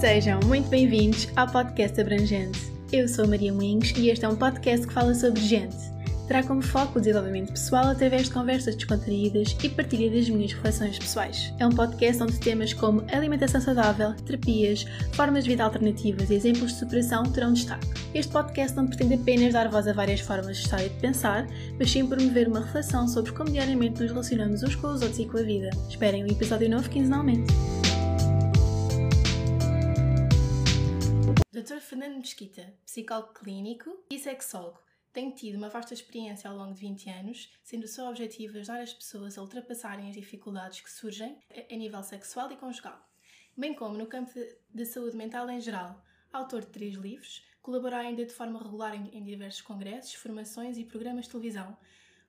Sejam muito bem-vindos ao podcast Abrangente. Eu sou Maria Moinhos e este é um podcast que fala sobre gente. Terá como foco o desenvolvimento pessoal através de conversas descontraídas e partilha das minhas reflexões pessoais. É um podcast onde temas como alimentação saudável, terapias, formas de vida alternativas e exemplos de superação terão destaque. Este podcast não pretende apenas dar voz a várias formas de estar e de pensar, mas sim promover uma reflexão sobre como diariamente nos relacionamos uns com os outros e com a vida. Esperem um episódio novo quinzenalmente. Dr. Fernando Mesquita, psicólogo clínico e sexólogo, tem tido uma vasta experiência ao longo de 20 anos, sendo o seu objetivo ajudar as pessoas a ultrapassarem as dificuldades que surgem a nível sexual e conjugal, bem como no campo de saúde mental em geral. Autor de três livros, colabora ainda de forma regular em, diversos congressos, formações e programas de televisão,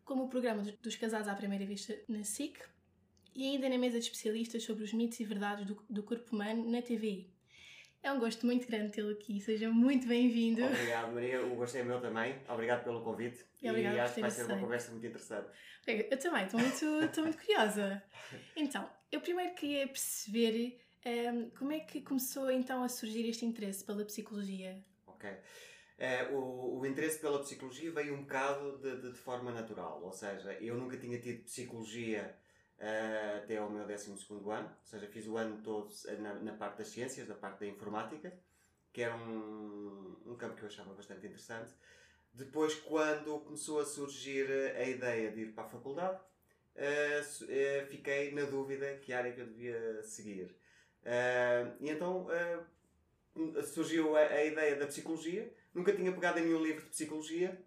como o programa dos casados à primeira vista na SIC e ainda na mesa de especialistas sobre os mitos e verdades do, do corpo humano na TVI. É um gosto muito grande tê-lo aqui, seja muito bem-vindo. Obrigado, Maria. O gosto é meu também. Obrigado pelo convite. E, e acho que vai ser uma conversa muito interessante. Eu também, estou muito, estou muito curiosa. Então, eu primeiro queria perceber um, ehm, como é que começou então a surgir este interesse pela psicologia. Ok. Uh, o, o, interesse pela psicologia veio um bocado de, de, de forma natural, ou seja, eu nunca tinha tido psicologia uh, até ao meu 12 ano, ou seja, fiz o ano todo na, na, parte das ciências, da parte da informática, que era um, um campo que eu achava bastante interessante. Depois, quando começou a surgir a ideia de ir para a faculdade, uh, uh, fiquei na dúvida que área que eu devia seguir. Uh, e então surgiu a, a, ideia da psicologia. Nunca tinha pegado em nenhum livro de psicologia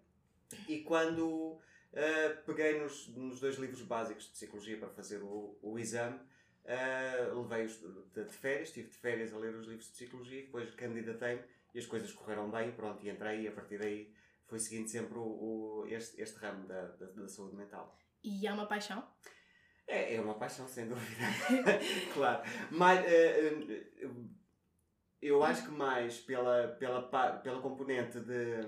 e quando Uh, peguei nos, nos dois livros básicos de psicologia para fazer o, o exame, uh, levei-os de, de, férias, estive de férias a ler os livros de psicologia, depois candidatei-me e as coisas correram bem, pronto, e entrei e a partir daí foi seguindo sempre o, o este, este ramo da, da, da, saúde mental. E é uma paixão? É, é uma paixão, sem dúvida. claro. Mas uh, eu acho que mais pela, pela, pela componente de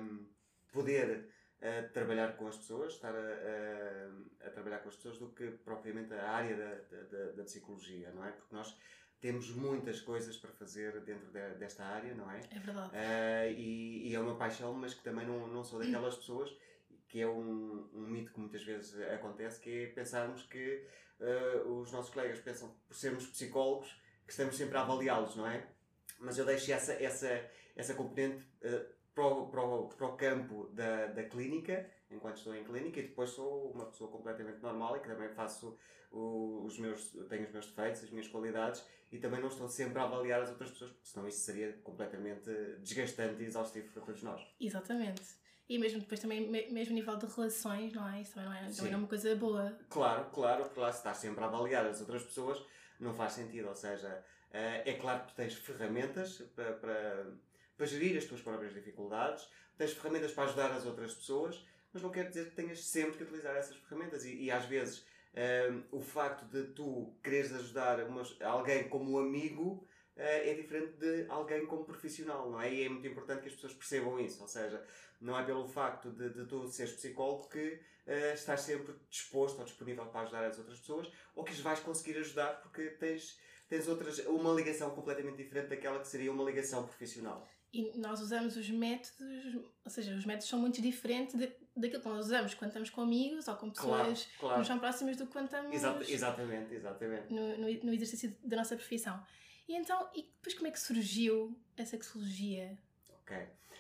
poder a trabalhar com as pessoas, estar a, a, a, trabalhar com as pessoas, do que propriamente a área da, da, da, psicologia, não é? Porque nós temos muitas coisas para fazer dentro de, desta área, não é? É verdade. Uh, e, e, é uma paixão, mas que também não, não sou daquelas pessoas que é um, um mito que muitas vezes acontece, que é pensarmos que uh, os nossos colegas pensam, por sermos psicólogos, que estamos sempre a avaliá-los, não é? Mas eu deixo essa, essa, essa componente uh, para o, para o, para o campo da, da clínica, enquanto estou em clínica, e depois sou uma pessoa completamente normal e que também faço o, os meus, tenho os meus defeitos, as minhas qualidades e também não estou sempre a avaliar as outras pessoas, porque senão isso seria completamente desgastante e exaustivo para todos nós. Exatamente. E mesmo depois também, mesmo nível de relações, não é? Isso também não é, também não é uma coisa boa. Claro, claro, lá se estás sempre a avaliar as outras pessoas, não faz sentido. Ou seja, eh, é claro que tu tens ferramentas para, para para gerir as tuas próprias dificuldades, tens ferramentas para ajudar as outras pessoas, mas não quer dizer que tenhas sempre que utilizar essas ferramentas. E, e às vezes um, o facto de tu quereres ajudar alguém como amigo uh, é diferente de alguém como profissional, não é? E é muito importante que as pessoas percebam isso. Ou seja, não é pelo facto de, de tu seres psicólogo que uh, estás sempre disposto ou disponível para ajudar as outras pessoas ou que as vais conseguir ajudar porque tens, tens outras, uma ligação completamente diferente daquela que seria uma ligação profissional. E nós usamos os métodos, ou seja, os métodos são muito diferentes de, daquilo que nós usamos quando estamos com amigos ou com pessoas claro, claro. que nos são próximas do que quando estamos Exato, exatamente, exatamente. No, no, no, exercício da nossa profissão. E então, e depois como é que surgiu a sexologia? Ok.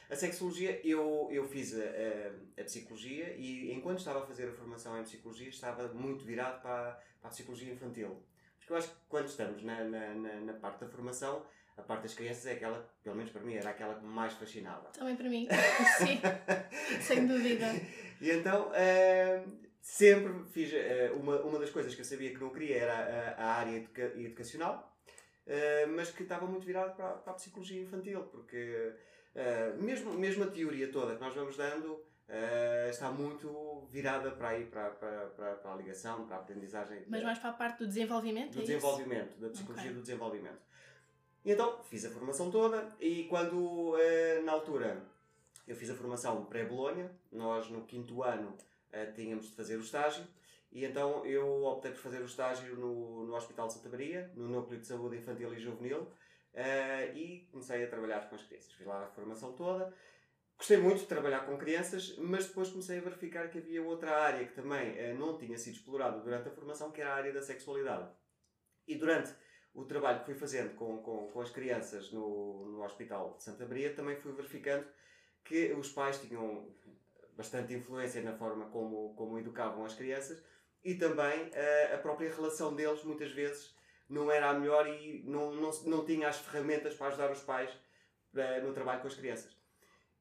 A sexologia, eu, eu fiz a, a, a, psicologia e enquanto estava a fazer a formação em psicologia estava muito virado para, para a psicologia infantil. Porque eu acho que quando estamos na, na, na, na parte da formação a parte das crianças é aquela, pelo menos para mim, era aquela que mais fascinava. Também para mim, sim, sem dúvida. E então, uh, sempre fiz, uh, uma, uma das coisas que eu sabia que não queria era a, a área educa educacional, uh, mas que estava muito virado para, para a psicologia infantil, porque mesmo, mesmo a teoria toda que nós vamos dando está muito virada para aí, para, para, para, para a ligação, para a aprendizagem. Mas mais para a parte do desenvolvimento? Do é desenvolvimento, isso? da psicologia okay. do desenvolvimento. E então fiz a formação toda e quando, eh, na altura, eu fiz a formação pré-Bolonha, nós no quinto ano eh, tínhamos de fazer o estágio e então eu optei por fazer o estágio no, no Hospital de Santa Maria, no Núcleo de Saúde Infantil e Juvenil, uh, e comecei a trabalhar com as crianças. Fiz lá a formação toda. Gostei muito de trabalhar com crianças, mas depois comecei a verificar que havia outra área que também não tinha sido explorada durante a formação, que era a área da sexualidade. E durante o trabalho que fui fazendo com, com, com as crianças no, no Hospital de Santa Maria, também fui verificando que os pais tinham bastante influência na forma como, como educavam as crianças e também uh, a própria relação deles, muitas vezes, não era a melhor e não, não, não tinha as ferramentas para ajudar os pais uh, no trabalho com as crianças.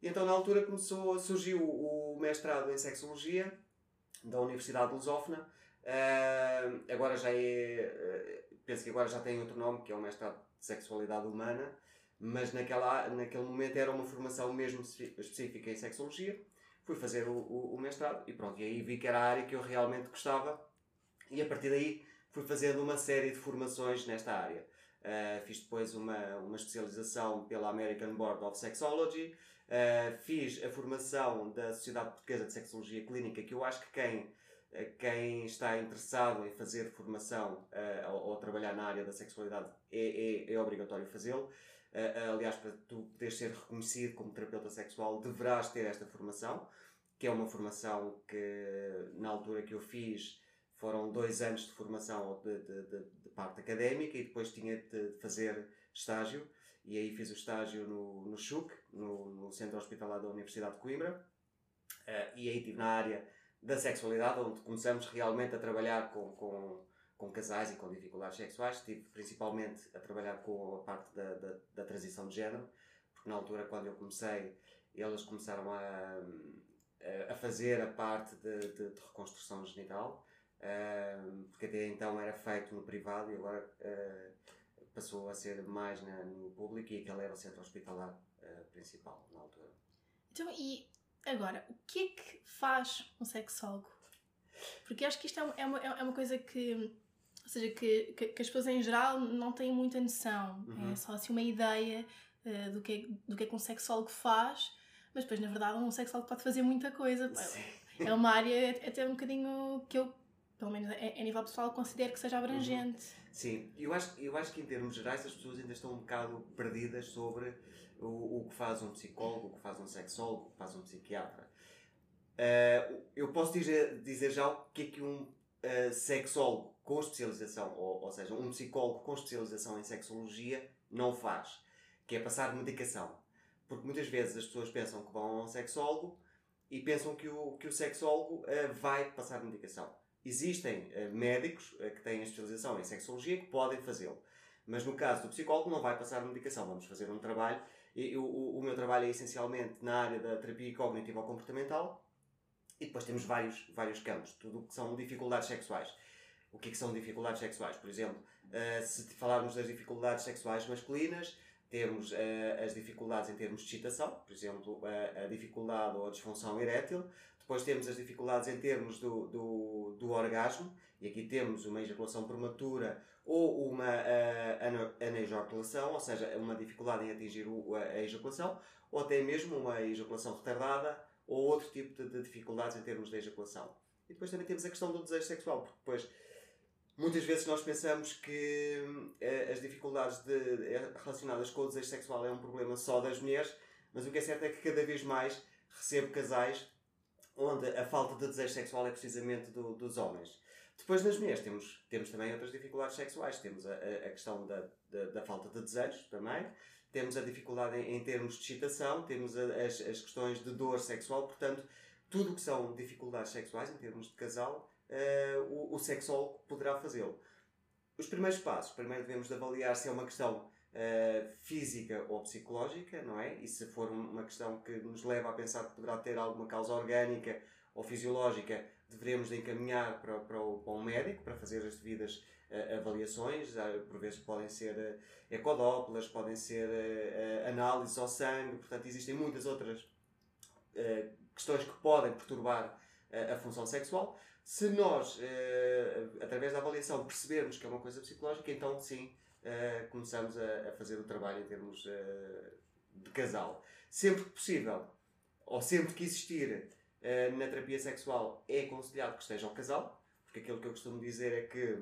E então, na altura, começou, surgiu o mestrado em Sexologia da Universidade de Lusófona. Uh, agora já é penso que agora já tem outro nome, que é o mestrado de sexualidade humana, mas naquela, naquele momento era uma formação mesmo específica em sexologia. Fui fazer o, o, o, mestrado e pronto, e aí vi que era a área que eu realmente gostava e a partir daí fui fazendo uma série de formações nesta área. Uh, fiz depois uma, uma especialização pela American Board of Sexology, uh, fiz a formação da Sociedade Portuguesa de Sexologia Clínica, que eu acho que quem quem está interessado em fazer formação uh, ou, ou, trabalhar na área da sexualidade é, é, é obrigatório fazê-lo. Uh, aliás, para tu poderes ser reconhecido como terapeuta sexual, deverás ter esta formação, que é uma formação que, na altura que eu fiz, foram dois anos de formação de, de, de, de parte académica e depois tinha de fazer estágio. E aí fiz o estágio no, no CHUC, no, no Centro Hospitalar da Universidade de Coimbra. Uh, e aí estive na área da sexualidade, onde começamos realmente a trabalhar com, com, com casais e com dificuldades sexuais. Estive principalmente a trabalhar com a parte da, da, da transição de género, porque na altura, quando eu comecei, eles começaram a, a fazer a parte de, de, de reconstrução genital, porque até então era feito no privado e agora uh, passou a ser mais no público e aquele era o centro hospitalar uh, principal na altura. Então, e Agora, o que é que faz um sexólogo? Porque acho que isto é uma, é uma coisa que, ou seja, que, que, que, as pessoas em geral não têm muita noção. Uhum. É só assim uma ideia uh, do, que é, do que é que um sexólogo faz, mas depois, na verdade, um sexólogo pode fazer muita coisa. Sim. É uma área até um bocadinho que eu, pelo menos a, nível pessoal, considero que seja abrangente. Uhum. Sim, eu acho, eu acho que em termos gerais as pessoas ainda estão um bocado perdidas sobre o, o que faz um psicólogo, o que faz um sexólogo, o que faz um psiquiatra. Uh, eu posso dizer, dizer já o que é que um uh, sexólogo com especialização, ou, ou seja, um psicólogo com especialização em sexologia não faz, que é passar medicação. Porque muitas vezes as pessoas pensam que vão a um sexólogo e pensam que o, que o sexólogo uh, vai passar medicação. Existem médicos que têm a especialização em sexologia que podem fazê-lo. Mas no caso do psicólogo não vai passar medicação. Vamos fazer um trabalho eu, o, o meu trabalho é essencialmente na área da terapia cognitiva ou comportamental e depois temos vários, vários campos, tudo o que são dificuldades sexuais. O que, é que são dificuldades sexuais? Por exemplo, uh, se falarmos das dificuldades sexuais masculinas, temos as dificuldades em termos de excitação, por exemplo, uh, a dificuldade ou a disfunção erétil. Depois temos as dificuldades em termos do, do, do orgasmo, e aqui temos uma ejaculação prematura ou uma uh, anejaculação, ou seja, uma dificuldade em atingir o, a, ejaculação, ou até mesmo uma ejaculação retardada, ou outro tipo de, de, dificuldades em termos de ejaculação. E depois também temos a questão do desejo sexual, porque depois muitas vezes nós pensamos que uh, as dificuldades de, relacionadas com o desejo sexual é um problema só das mulheres, mas o que é certo é que cada vez mais recebo casais onde a falta de desejo sexual é precisamente do, dos homens. Depois nas mulheres temos, temos também outras dificuldades sexuais. Temos a, a questão da, da, da, falta de desejo também. Temos a dificuldade em, em termos de excitação. Temos a, as, as questões de dor sexual. Portanto, tudo o que são dificuldades sexuais em termos de casal, uh, o, o sexólogo poderá fazê-lo. Os primeiros passos. Primeiro devemos de avaliar se é uma questão uh, física ou psicológica, não é? E se for uma questão que nos leva a pensar que poderá ter alguma causa orgânica ou fisiológica, deveremos de encaminhar para, para, o, para um médico para fazer as devidas uh, avaliações. Por vezes podem ser uh, ecodóplas, podem ser uh, análises ao sangue, portanto, existem muitas outras questões que podem perturbar a função sexual. Se nós, através da avaliação, percebermos que é uma coisa psicológica, então sim, começamos a, a, fazer o trabalho em termos de casal. Sempre que possível, ou sempre que existir eh, na terapia sexual é aconselhado que esteja o casal, porque aquilo que eu costumo dizer é que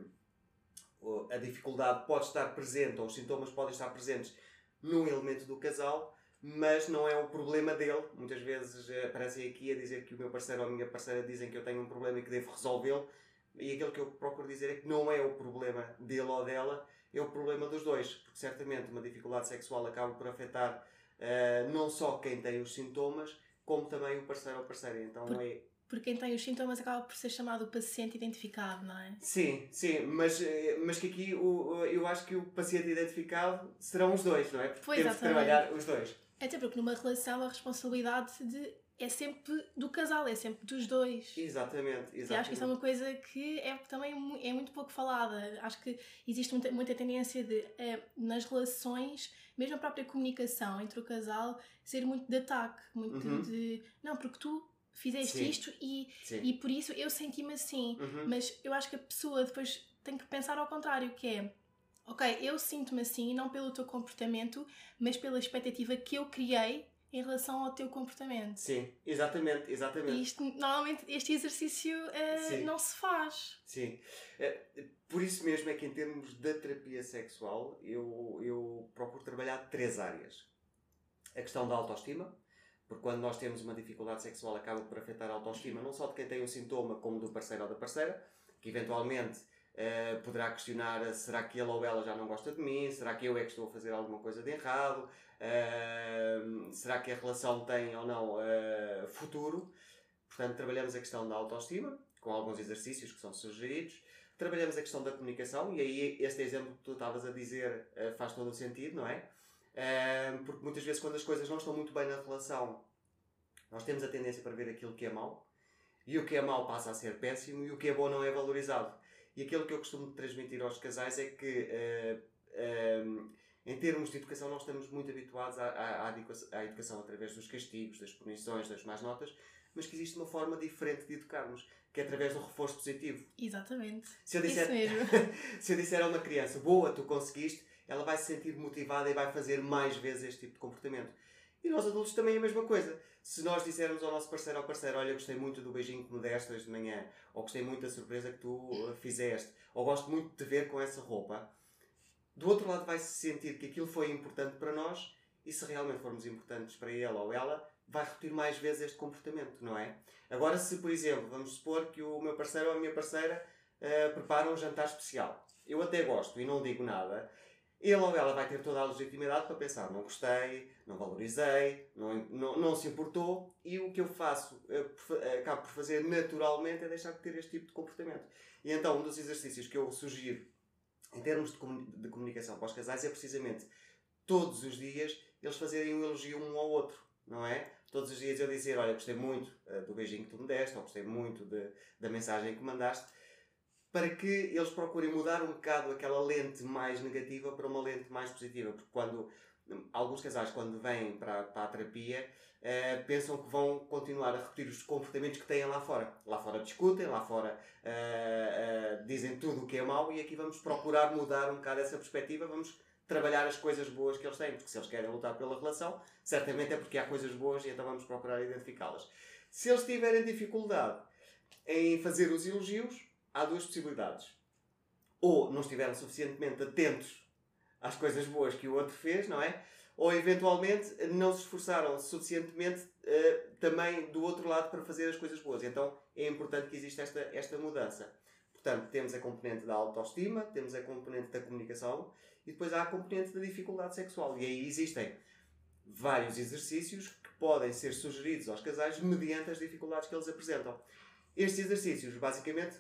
a dificuldade pode estar presente ou os sintomas podem estar presentes num elemento do casal, mas não é o problema dele. Muitas vezes eh, aparecem aqui a dizer que o meu parceiro ou a minha parceira dizem que eu tenho um problema e que devo resolvê-lo, e aquilo que eu procuro dizer é que não é o problema dele ou dela, é o problema dos dois, porque certamente uma dificuldade sexual acaba por afetar uh, não só quem tem os sintomas, como também o parceiro ou parceira. Então por, é porque quem tem os sintomas acaba por ser chamado paciente identificado, não é? Sim, sim, mas, eh, mas que aqui o, eu acho que o paciente identificado serão os dois, não é? Porque pois temos de trabalhar os dois. Até porque numa relação a responsabilidade de, é sempre do casal, é sempre dos dois. Exatamente, exatamente. E acho que isso é uma coisa que é também é muito pouco falada. Acho que existe muita, muita tendência de, é, nas relações, mesmo a própria comunicação entre o casal, ser muito de ataque, muito uhum. de não, porque tu fizeste Sim. isto e, e por isso eu senti-me assim. Uhum. Mas eu acho que a pessoa depois tem que pensar ao contrário, que é ok, eu sinto-me assim, não pelo teu comportamento, mas pela expectativa que eu criei em relação ao teu comportamento. Sim, exatamente, exatamente. E isto, normalmente este exercício uh, não se faz. Sim. Uh, por isso mesmo é que em termos da terapia sexual eu, eu procuro trabalhar três áreas. A questão da autoestima, porque quando nós temos uma dificuldade sexual acaba por afetar a autoestima não só de quem tem o sintoma, como do parceiro ou da parceira, que eventualmente uh, poderá questionar será que ele ou ela já não gosta de mim, será que eu é que estou a fazer alguma coisa de errado, uh, será que a relação tem ou não uh, futuro. Portanto, trabalhamos a questão da autoestima, com alguns exercícios que são sugeridos. Trabalhamos a questão da comunicação, e aí este exemplo que tu estavas a dizer faz todo o sentido, não é? porque muitas vezes, quando as coisas não estão muito bem na relação, nós temos a tendência para ver aquilo que é mau e o que é mau passa a ser péssimo e o que é bom não é valorizado. E aquilo que eu costumo transmitir aos casais é que, uh, uh, em termos de educação, nós estamos muito habituados à, à, à, educação através dos castigos, das punições, das más notas, mas que existe uma forma diferente de educarmos, que é através do reforço positivo. Exatamente. Se eu disser, Isso mesmo. se eu disser a uma criança, boa, tu conseguiste, ela vai se sentir motivada e vai fazer mais vezes este tipo de comportamento. E nós adultos também é a mesma coisa. Se nós dissermos ao nosso parceiro ou parceiro, olha, gostei muito do beijinho que me deste hoje de manhã, ou gostei muito da surpresa que tu uh, fizeste, ou gosto muito de te ver com essa roupa, do outro lado vai se sentir que aquilo foi importante para nós e se realmente formos importantes para ele ou ela, vai repetir mais vezes este comportamento, não é? Agora, se por exemplo, vamos supor que o meu parceiro ou a minha parceira uh, prepara um jantar especial, eu até gosto e não digo nada, ele ou ela vai ter toda a legitimidade para pensar: não gostei, não valorizei, não, não, não se importou, e o que eu faço, eu acabo por fazer naturalmente, é deixar de ter este tipo de comportamento. E então, um dos exercícios que eu sugiro em termos de, comunicação para os casais é precisamente todos os dias eles fazerem um elogio um ao outro, não é? Todos os dias eu dizer: Olha, gostei muito uh, do beijinho que tu me deste, ou gostei muito de, da mensagem que mandaste para que eles procurem mudar um bocado aquela lente mais negativa para uma lente mais positiva. Porque quando alguns casais, quando vêm para, para a terapia, uh, pensam que vão continuar a repetir os comportamentos que têm lá fora. Lá fora discutem, lá fora uh, uh, dizem tudo o que é mau e aqui vamos procurar mudar um bocado essa perspectiva. Vamos trabalhar as coisas boas que eles têm, porque se eles querem lutar pela relação, certamente é porque há coisas boas e então vamos procurar identificá-las. Se eles tiverem dificuldade em fazer os elogios, há duas possibilidades. Ou não estiveram suficientemente atentos às coisas boas que o outro fez, não é? Ou eventualmente não se esforçaram suficientemente uh, também do outro lado para fazer as coisas boas. Então é importante que exista esta, esta mudança. Portanto, temos a componente da autoestima, temos a componente da comunicação e depois há a componente da dificuldade sexual. E aí existem vários exercícios que podem ser sugeridos aos casais mediante as dificuldades que eles apresentam. Estes exercícios, basicamente,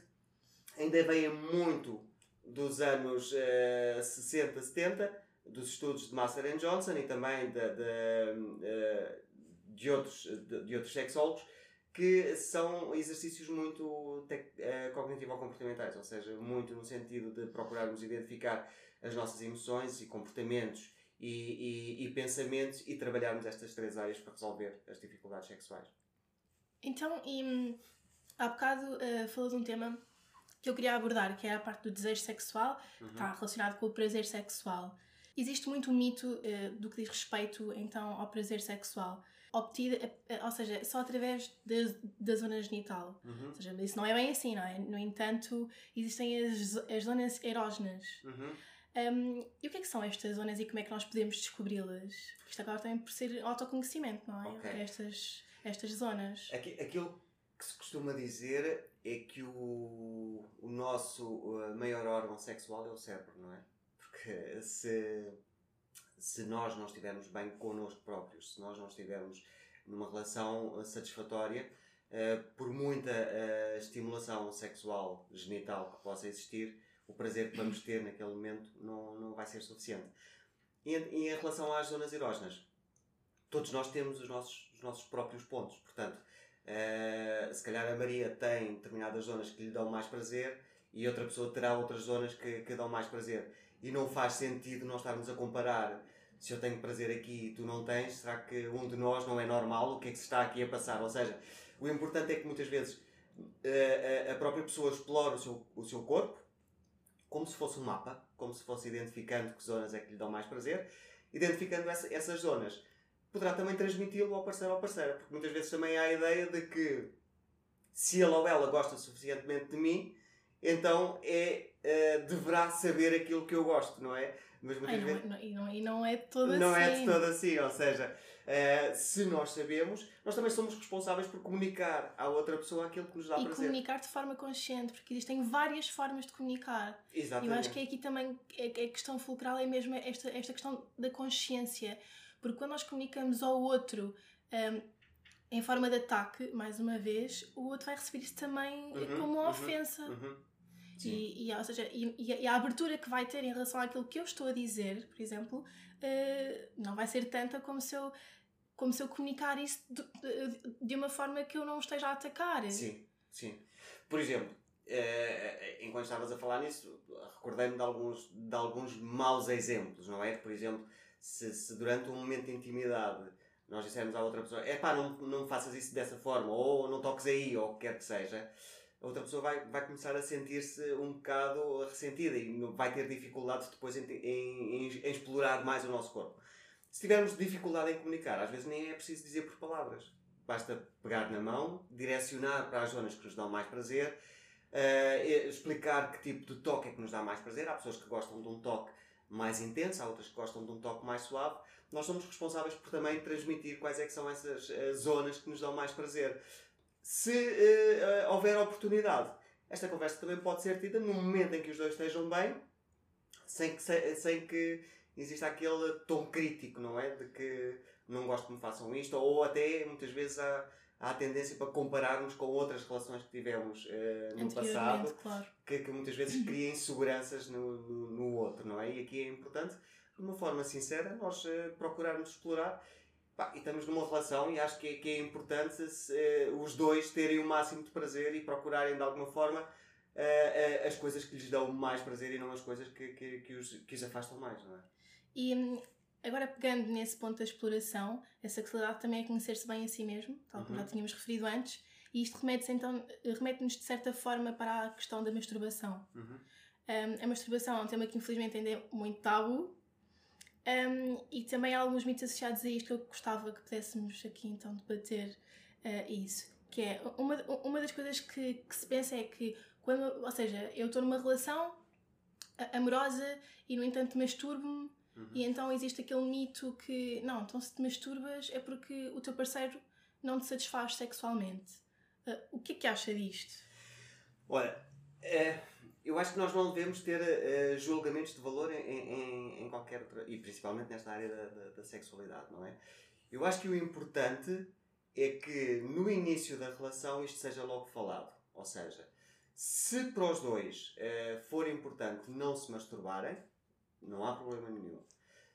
ainda vem muito dos anos uh, 60, 70, dos estudos de Master and Johnson e também de, de, uh, de outros, de, de, outros sexólogos, que são exercícios muito uh, cognitivo-comportamentais, ou seja, muito no sentido de procurarmos identificar as nossas emoções e comportamentos e, e, e pensamentos e trabalharmos estas três áreas para resolver as dificuldades sexuais. Então, e, hum, há bocado uh, falou de um tema que eu queria abordar, que é a parte do desejo sexual, uhum. está relacionado com o prazer sexual. Existe muito um mito uh, do que diz respeito então ao prazer sexual. obtida, ou seja, só através da, da zona genital. Uhum. Ou seja, isso não é bem assim, não é? No entanto, existem as, as zonas erógenas. Uhum. Um, e o que é que são estas zonas e como é que nós podemos descobri-las? Isto agora também por ser autoconhecimento, não é? Ok. Estas, estas zonas. Aqui- Aquilo que se costuma dizer é que o, o nosso maior órgão sexual é o cérebro, não é? Porque se, se nós não estivermos bem connosco próprios, se nós não estivermos numa relação satisfatória, uh, por muita uh, estimulação sexual genital que possa existir, o prazer que vamos ter naquele momento não, não vai ser suficiente. E em relação às zonas erógenas, todos nós temos os nossos, os nossos próprios pontos. Portanto, eh, se calhar a Maria tem determinadas zonas que lhe dão mais prazer e outra pessoa terá outras zonas que, que dão mais prazer. E não faz sentido nós estarmos a comparar se eu tenho prazer aqui e tu não tens, será que um de nós não é normal? O que é que se está aqui a passar? Ou seja, o importante é que muitas vezes eh, a, a própria pessoa explora o seu, o seu corpo como se fosse um mapa, como se fosse identificando que zonas é que lhe dão mais prazer, identificando essa- essas zonas poderá também transmiti-lo ao parceiro ou parceira, porque muitas vezes também há a ideia de que se ele ou ela gosta suficientemente de mim, então é, eh, deverá saber aquilo que eu gosto, não é? Mas muitas Ai, não, vezes é- não- e, não, e não é de todo não assim. é de todo assim, ou seja, eh, se nós sabemos, nós também somos responsáveis por comunicar à outra pessoa aquilo que nos dá E prazer. comunicar de forma consciente, porque existem várias formas de comunicar. E Exatamente. eu acho que aqui também é, é a questão fulcral é mesmo esta, esta questão da consciência. Porque quando nós comunicamos ao outro hum, em forma de ataque, mais uma vez, o outro vai receber isso também Uhum, como uma uhum, ofensa. Uhum. Sim. E, e, ou seja, e, e a- abertura que vai ter em relação àquilo que eu estou a dizer, por exemplo, eh, não vai ser tanta como se eu, como se eu comunicar isso de, de- de uma forma que eu não esteja a atacar. Sim, sim. Por exemplo, eh, enquanto estavas a falar nisso, recordei-me de alguns, de alguns maus exemplos, não é? Por exemplo, se, se durante um momento de intimidade nós dissermos à outra pessoa é pá, não, não faças isso dessa forma, ou não toques aí, ou o que quer que seja, a outra pessoa vai, vai começar a sentir-se um bocado ressentida e vai ter dificuldade depois em, em, em- em explorar mais o nosso corpo. Se tivermos dificuldade em comunicar, às vezes nem é preciso dizer por palavras. Basta pegar na mão, direcionar para as zonas que nos dão mais prazer, eh, explicar que tipo de toque é que nos dá mais prazer. Há pessoas que gostam de um toque mais intenso, há outras que gostam de um toque mais suave. Nós somos responsáveis por também transmitir quais é que são essas eh, zonas que nos dão mais prazer. Se eh, houver oportunidade, esta conversa também pode ser tida no momento em que os dois estejam bem, sem que, se- sem que exista aquele tom crítico, não é? De que não gosto que me façam isto, ou até muitas vezes há, há tendência para compararmos com outras relações que tivemos eh, no passado, claro. que, que muitas vezes cria inseguranças no, no, no outro, não é? E aqui é importante, de uma forma sincera, nós eh, procurarmos explorar. Pá, e estamos numa relação e acho que é, que é importante eh, os dois terem o máximo de prazer e procurarem de alguma forma as coisas que lhes dão mais prazer e não as coisas que, que, que, os, que os afastam mais, não é? E hum, agora pegando nesse ponto da exploração, a sexualidade também é conhecer-se bem a si mesmo, tal como Uhum. já tínhamos referido antes, e isto então, remete-nos de certa forma para a questão da masturbação. Uhum. Um, a masturbação é um tema que infelizmente ainda é muito tabu. Um, e também há alguns mitos associados a isto que eu gostava que pudéssemos aqui então debater uh, isso. Que é uma, uma das coisas que, que se pensa é que quando, ou seja, eu estou numa relação amorosa e no entanto masturbo-me Uhum. e então existe aquele mito que não, então se te masturbas é porque o teu parceiro não te satisfaz sexualmente. Uh, o que é que acha disto? Olha, eh, eu acho que nós não devemos ter eh, julgamentos de valor em, em, em qualquer outra, e principalmente nesta área da, da, da sexualidade, não é? Eu acho que o importante é que no início da relação isto seja logo falado. Ou seja, se para os dois eh, for importante não se masturbarem, não há problema nenhum.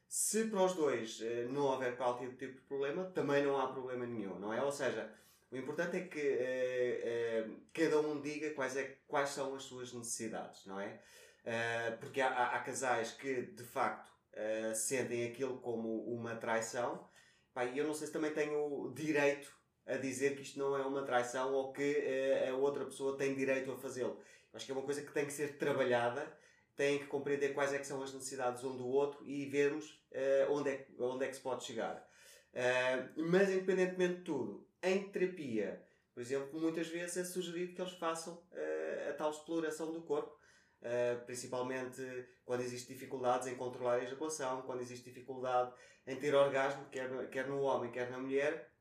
Se para os dois eh, não houver qualquer tipo de problema, também não há problema nenhum, não é? Ou seja, o importante é que eh, eh, cada um diga quais, é, quais são as suas necessidades, não é? Eh, porque há, há- há casais que, de facto, sentem aquilo como uma traição. E eu não sei se também tenho direito a dizer que isto não é uma traição ou que a outra pessoa tem direito a fazê-lo. Acho que é uma coisa que tem que ser trabalhada, tem que compreender quais é que são as necessidades um do outro e vermos eh, onde, é, onde é que se pode chegar. Uh, mas, independentemente de tudo, em terapia, por exemplo, muitas vezes é sugerido que eles façam uh, a tal exploração do corpo, uh, principalmente quando existem dificuldades em controlar a ejaculação, quando existe dificuldade em ter orgasmo, quer, quer no homem, quer na mulher,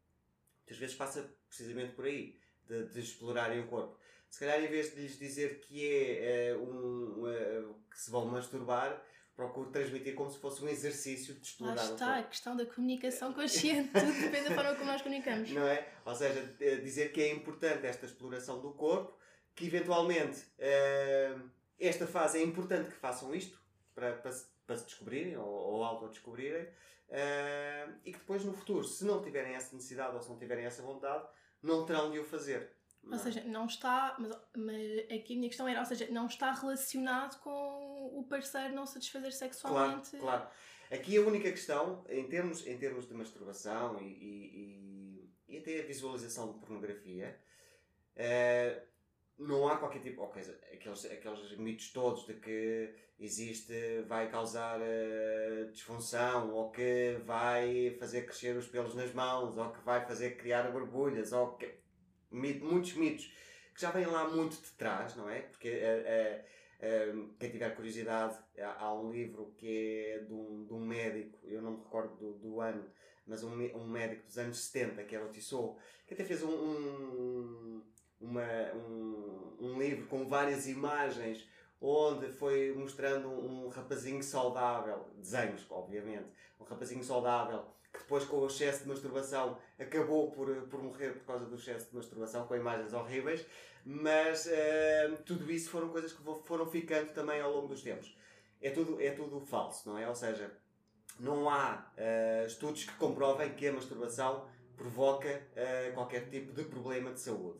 muitas vezes passa precisamente por aí, de, de explorarem o corpo. Se calhar, em vez de lhes dizer que é um, que se vão masturbar, procuro transmitir como se fosse um exercício de explorar Lá está, a questão da comunicação consciente, tudo depende da forma como nós comunicamos. Não é? Ou seja, eh, dizer que é importante esta exploração do corpo, que eventualmente uh, esta fase é importante que façam isto para, para, se, para se descobrirem ou, ou autodescobrirem uh, e que depois no futuro, se não tiverem essa necessidade ou se não tiverem essa vontade, não terão de o fazer. Ou é? seja, não está, mas, mas aqui a minha questão era, ou seja, não está relacionado com o parceiro não satisfazer sexualmente. Claro, claro. Aqui a única questão, em termos, em termos de masturbação e, e, e, e até a visualização de pornografia, uh, não há qualquer tipo, ok, aqueles, aqueles mitos todos de que existe, vai causar uh, disfunção, ou que vai fazer crescer os pelos nas mãos, ou que vai fazer criar borbulhas, ou que muitos mitos que já vêm lá muito de trás, não é? Porque uh, uh, quem tiver curiosidade, há um livro que é de um, de um médico, eu não me recordo do, do ano, mas um, um, médico dos anos 70, que era o Tissot, que até fez um, um, uma, um, um livro com várias imagens onde foi mostrando um rapazinho saudável, desenhos, obviamente, um rapazinho saudável depois com o excesso de masturbação acabou por, por morrer por causa do excesso de masturbação, com imagens horríveis, mas uh, tudo isso foram coisas que foram ficando também ao longo dos tempos. É tudo, é tudo falso, não é? Ou seja, não há uh, estudos que comprovem que a masturbação provoca uh, qualquer tipo de problema de saúde.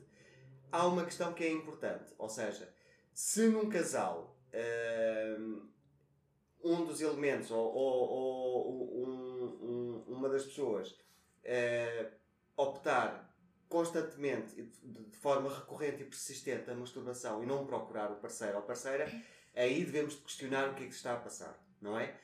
Há uma questão que é importante, ou seja, se num casal um dos elementos ou, ou, ou um, um, uma das pessoas uh, optar constantemente de, forma recorrente e persistente a masturbação e não procurar o parceiro ou parceira, aí devemos questionar o que é que se está a passar, não é?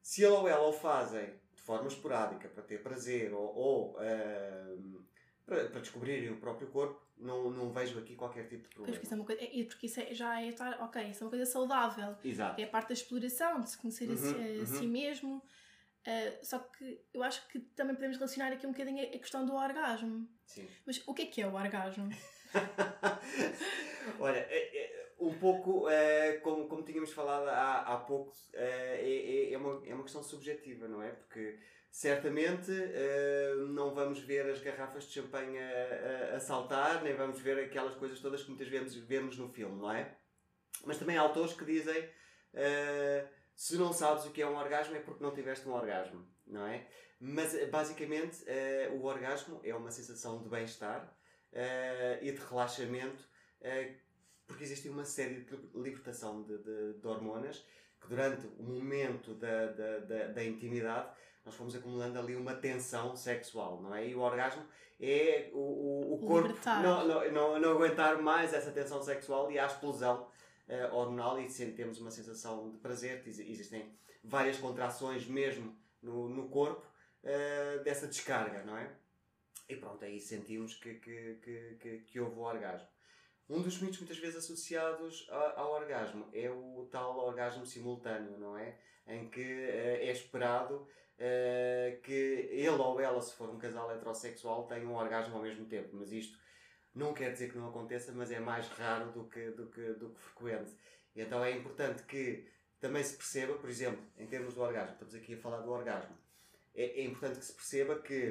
Se ele ou ela o fazem de forma esporádica para ter prazer ou, ou uh, para, para descobrirem o próprio corpo, não, não vejo aqui qualquer tipo de problema. Pois, isso é uma coisa, é, porque isso é, já é estar, ok, isso é uma coisa saudável. Exato. É a parte da exploração, de se conhecer uhum, a, si, a uhum. si mesmo. Uh, só que eu acho que também podemos relacionar aqui um bocadinho a questão do orgasmo. Sim. Mas o que é que é o orgasmo? Olha, é, é, um pouco, é, como, como tínhamos falado há, há pouco, é, é, é, uma, é uma questão subjetiva, não é? Porque certamente uh, não vamos ver as garrafas de champanhe a, a, a, saltar, nem vamos ver aquelas coisas todas que muitas vezes vemos no filme, não é? Mas também há autores que dizem uh, se não sabes o que é um orgasmo é porque não tiveste um orgasmo, não é? Mas basicamente uh, o orgasmo é uma sensação de bem-estar e de relaxamento porque existe uma série de libertação de, de, de hormonas que durante o momento da, da, da, da intimidade nós fomos acumulando ali uma tensão sexual, não é? E o orgasmo é o, o, o corpo não, não, não, não, aguentar mais essa tensão sexual e a explosão uh, hormonal e temos uma sensação de prazer. Existem várias contrações mesmo no, no corpo uh, dessa descarga, não é? E pronto, aí sentimos que, que, que, que, que houve o orgasmo. Um dos mitos muitas vezes associados ao, orgasmo é o tal orgasmo simultâneo, não é? Em que uh, é esperado uh, que ele ou ela, se for um casal heterossexual, tenha um orgasmo ao mesmo tempo. Mas isto não quer dizer que não aconteça, mas é mais raro do que, do que, do que frequente. E então é importante que também se perceba, por exemplo, em termos do orgasmo, estamos aqui a falar do orgasmo, é, é importante que se perceba que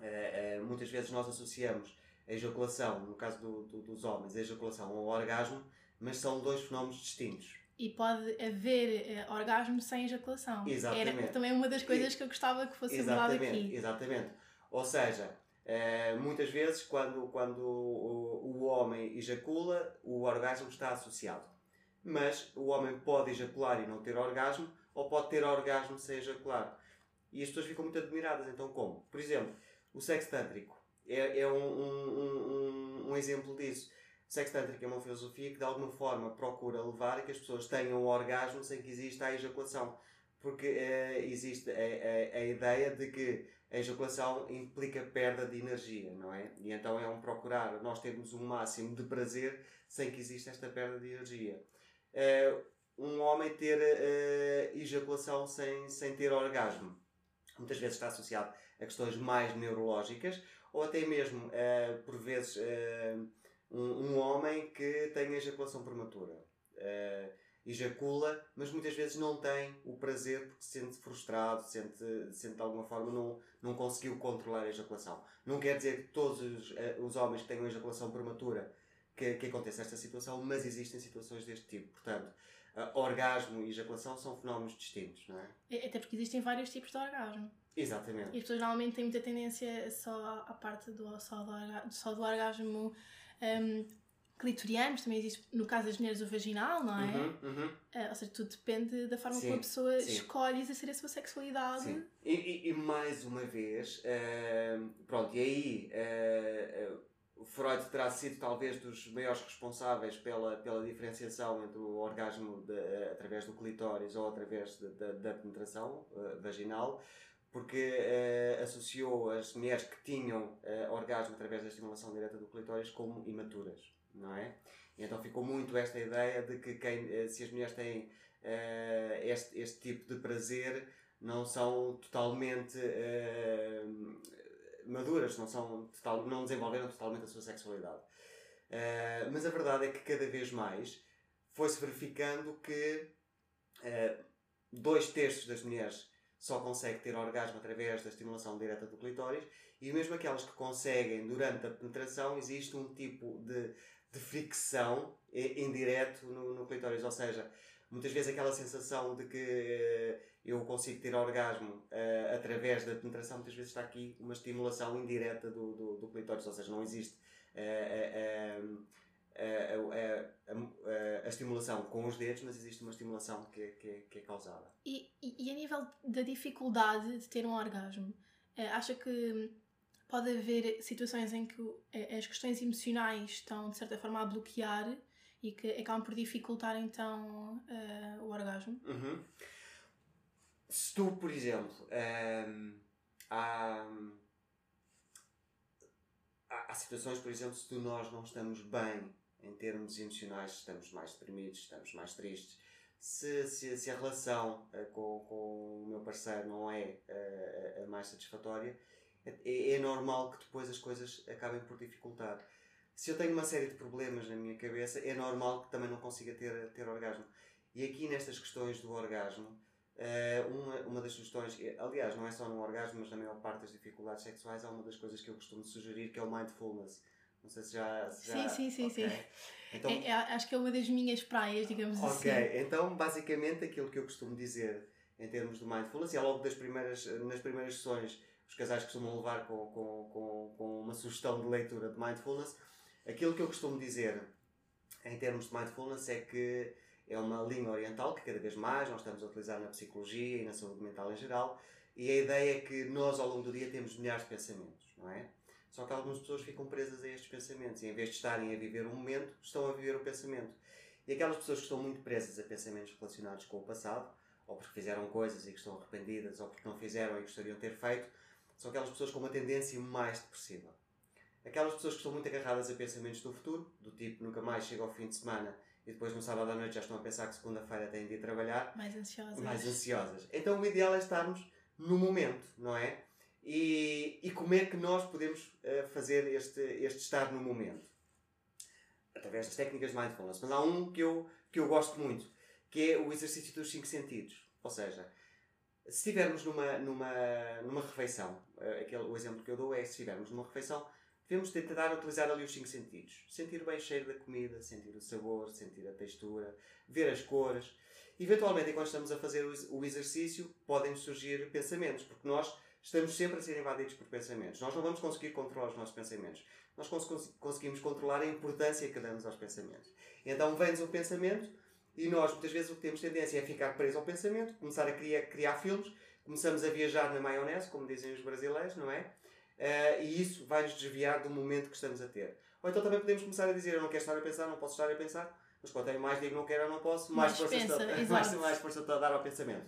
uh, uh, muitas vezes nós associamos a ejaculação, no caso do, do, dos homens, a ejaculação ao orgasmo, mas são dois fenómenos distintos. E pode haver uh, orgasmo sem ejaculação. Exatamente. Era também uma das coisas que eu gostava que fosse abordada aqui. Exatamente. Ou seja, uh, muitas vezes quando, quando o, o homem ejacula, o orgasmo está associado. Mas o homem pode ejacular e não ter orgasmo, ou pode ter orgasmo sem ejacular. E as pessoas ficam muito admiradas. Então, como? Por exemplo, o sexo tântrico é, é um, um, um, um exemplo disso sexo tântrico é uma filosofia que de alguma forma procura levar a que as pessoas tenham orgasmo sem que exista a ejaculação. porque uh, existe a, a, a, ideia de que a ejaculação implica perda de energia, não é? E então é um procurar nós termos um máximo de prazer sem que exista esta perda de energia. Uh, um homem ter uh, ejaculação sem, sem ter orgasmo muitas vezes está associado a questões mais neurológicas ou até mesmo, por vezes, um, um, homem que tem ejaculação prematura ejacula, mas muitas vezes não tem o prazer porque se sente frustrado, sente, sente de alguma forma não, não conseguiu controlar a ejaculação. Não quer dizer que todos os, eh, os homens que tenham ejaculação prematura que, que aconteça esta situação, mas existem situações deste tipo. Portanto, uh, orgasmo e ejaculação são fenómenos distintos, não é? é? Até porque existem vários tipos de orgasmo. Exatamente. E as pessoas normalmente têm muita tendência só à parte do, só do, só do orgasmo um, clitorianos, também existe no caso das mulheres o vaginal, não é? Uhum, uhum. Uh, ou seja, tudo depende da forma sim, como a pessoa sim. escolhe exercer a sua sexualidade. Sim. E, e, e mais uma vez, uh, pronto, e aí uh, Freud terá sido talvez dos maiores responsáveis pela, pela diferenciação entre o orgasmo de, através do clitóris ou através de, de, da penetração vaginal porque uh, associou as mulheres que tinham uh, orgasmo através da estimulação direta do clitóris como imaturas não é? E então ficou muito esta ideia de que quem, eh, se as mulheres têm uh, este, este tipo de prazer, não são totalmente uh, maduras, não, são total, não desenvolveram totalmente a sua sexualidade. Uh, mas a verdade é que cada vez mais foi-se verificando que dois terços das mulheres só conseguem ter orgasmo através da estimulação direta do clitóris e mesmo aquelas que conseguem durante a penetração existe um tipo de de fricção indireto no, no clitóris, ou seja, muitas vezes aquela sensação de que uh, eu consigo ter orgasmo uh, através da penetração, muitas vezes está aqui uma estimulação indireta do, do, do clitóris, ou seja, não existe uh, a, a, estimulação com os dedos, mas existe uma estimulação que, é, que, é, que é causada. E, e, a nível da dificuldade de ter um orgasmo, acha que pode haver situações em que as questões emocionais estão de certa forma a bloquear e que acabam por dificultar então uh, o orgasmo. Uhum. Se tu, por exemplo, um, há, há, há, situações, por exemplo, se tu, nós não estamos bem em termos emocionais, estamos mais deprimidos, estamos mais tristes, se, se, se a relação uh, com, com o meu parceiro não é uh, a mais satisfatória, é, é normal que depois as coisas acabem por dificultar. Se eu tenho uma série de problemas na minha cabeça, é normal que também não consiga ter, ter orgasmo. E aqui nestas questões do orgasmo, eh, uma, uma das sugestões, aliás, não é só no orgasmo, mas na maior parte das dificuldades sexuais, é uma das coisas que eu costumo sugerir, que é o mindfulness. Não sei se já. Se já... Sim, sim, sim, okay. sim. Então, é, é, acho que é uma das minhas praias, digamos okay. assim. Ok, então basicamente aquilo que eu costumo dizer em termos de mindfulness, e é logo das primeiras, nas primeiras sessões os casais costumam levar com, com, com, com uma sugestão de leitura de mindfulness. Aquilo que eu costumo dizer em termos de mindfulness é que é uma linha oriental que cada vez mais nós estamos a utilizar na psicologia e na saúde mental em geral. E a ideia é que nós ao longo do dia temos milhares de pensamentos, não é? Só que algumas pessoas ficam presas a estes pensamentos e em vez de estarem a viver um momento, estão a viver o pensamento. E aquelas pessoas que estão muito presas a pensamentos relacionados com o passado, ou porque fizeram coisas e que estão arrependidas, ou porque não fizeram e gostariam de ter feito, são aquelas pessoas com uma tendência mais depressiva. Aquelas pessoas que estão muito agarradas a pensamentos do futuro, do tipo nunca mais chega ao fim de semana e depois no sábado à noite já estão a pensar que segunda-feira têm de ir trabalhar. Mais ansiosas. Mais ansiosas. Então o ideal é estarmos no momento, não é? E, e como é que nós podemos uh, fazer este, este estar no momento? Através das técnicas de mindfulness. Mas há um que eu, que eu gosto muito, que é o exercício dos cinco sentidos. Ou seja, se estivermos numa, numa, numa refeição, eh, aquele, o exemplo que eu dou é se estivermos numa refeição, devemos tentar utilizar ali os cinco sentidos. Sentir bem o cheiro da comida, sentir o sabor, sentir a textura, ver as cores. Eventualmente, enquanto estamos a fazer o exercício, podem surgir pensamentos, porque nós estamos sempre a ser invadidos por pensamentos. Nós não vamos conseguir controlar os nossos pensamentos. Nós cons conseguimos controlar a importância que damos aos pensamentos. Então vem-nos um pensamento, e nós, muitas vezes, o que temos tendência é ficar preso ao pensamento, começar a criar, criar filmes, começamos a viajar na maionese, como dizem os brasileiros, não é? Uh, e isso vai-nos desviar do momento que estamos a ter. Ou então também podemos começar a dizer: Eu não quero estar a pensar, não posso estar a pensar, mas quanto mais digo não quero ou não posso, mais, mais força, pensa, estou, mais, mais força estou a dar ao pensamento.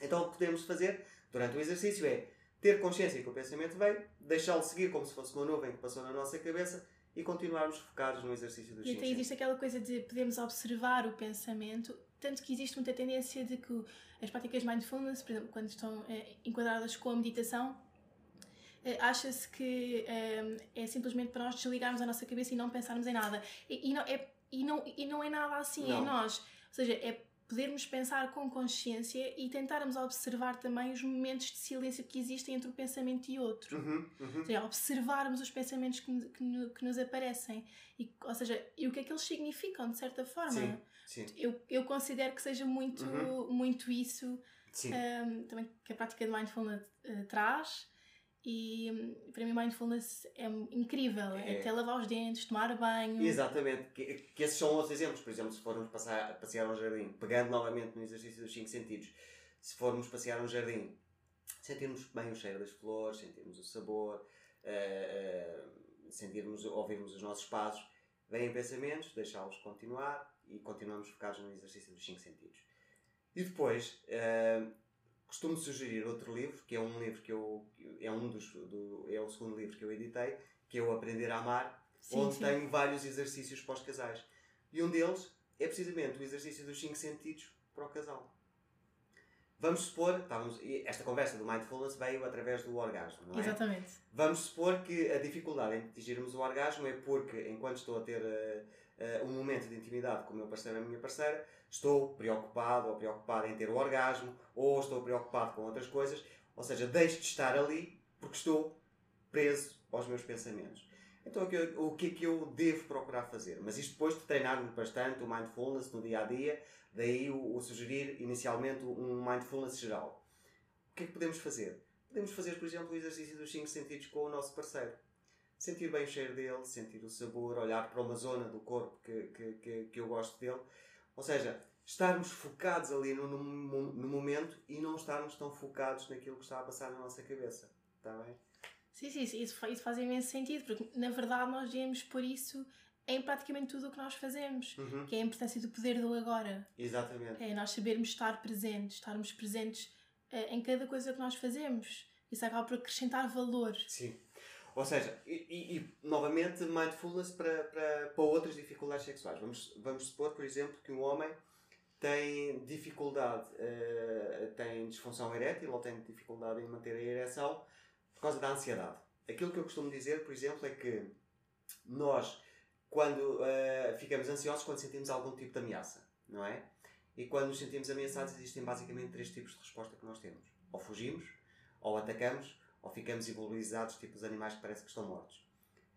Então o que podemos fazer durante o exercício é ter consciência que o pensamento veio, deixá-lo seguir como se fosse uma nuvem que passou na nossa cabeça e continuarmos focados no exercício do E até existe aquela coisa de podemos observar o pensamento, tanto que existe muita tendência de que as práticas mindfulness, por exemplo, quando estão eh, enquadradas com a meditação, eh, acha-se que eh, é simplesmente para nós desligarmos a nossa cabeça e não pensarmos em nada. E, e não, é, e, não, e não é nada assim, é Não. nós. Ou seja, é podermos pensar com consciência e tentarmos observar também os momentos de silêncio que existem entre um pensamento e outro. Uhum, uhum. Ou seja, observarmos os pensamentos que, que, que nos aparecem. E, ou seja, e o que é que eles significam, de certa forma. Sim, sim, Eu, eu considero que seja muito, Uhum. muito isso um, também que a prática de mindfulness uh, traz. E para mim, mindfulness é incrível. É. Até lavar os dentes, tomar banho. Exatamente, que, que esses são outros exemplos. Por exemplo, se formos passar, passear um jardim, pegando novamente no exercício dos cinco sentidos, se formos passear um jardim, sentirmos bem o cheiro das flores, sentirmos o sabor, eh, eh, sentirmos, ouvirmos os nossos passos, vêm pensamentos, deixá-los continuar e continuamos focados no exercício dos cinco sentidos. E depois, eh, costumo sugerir outro livro, que é um livro que eu, é um dos, do, é o segundo livro que eu editei, que é o Aprender a Amar, Sim, onde sim. tenho vários exercícios para os casais. E um deles é precisamente o exercício dos cinco sentidos para o casal. Vamos supor, estávamos, esta conversa do mindfulness veio através do orgasmo, não é? Exatamente. Vamos supor que a dificuldade em atingirmos o orgasmo é porque, enquanto estou a ter eh, um momento de intimidade com o meu parceiro ou a minha parceira, estou preocupado ou preocupada em ter o orgasmo, ou estou preocupado com outras coisas, ou seja, deixo de estar ali porque estou preso aos meus pensamentos. Então, o que, é que eu devo procurar fazer? Mas isto depois de treinarmos bastante o mindfulness no dia a dia, daí o, o sugerir inicialmente um mindfulness geral. O que é que podemos fazer? Podemos fazer, por exemplo, o exercício dos cinco sentidos com o nosso parceiro. Sentir bem o cheiro dele, sentir o sabor, olhar para uma zona do corpo que, que, que, que eu gosto dele. Ou seja, estarmos focados ali no, no, no momento e não estarmos tão focados naquilo que está a passar na nossa cabeça. Está bem? Sim, sim, isso, isso faz imenso sentido, porque na verdade nós devemos pôr isso em praticamente tudo o que nós fazemos, Uhum. que é a importância do poder do agora. Exatamente. É nós sabermos estar presentes, estarmos presentes eh, em cada coisa que nós fazemos. Isso acaba por acrescentar valor. Sim. Ou seja, e, e- e, novamente, mindfulness para, para, para outras dificuldades sexuais. Vamos, vamos supor, por exemplo, que um homem tem dificuldade, eh, tem disfunção erétil ou tem dificuldade em manter a ereção por causa da ansiedade. Aquilo que eu costumo dizer, por exemplo, é que nós, quando eh, ficamos ansiosos, quando sentimos algum tipo de ameaça, não é? E quando nos sentimos ameaçados, existem basicamente três tipos de resposta que nós temos: ou fugimos, ou atacamos, ou ficamos imobilizados, tipo os animais que parece que estão mortos.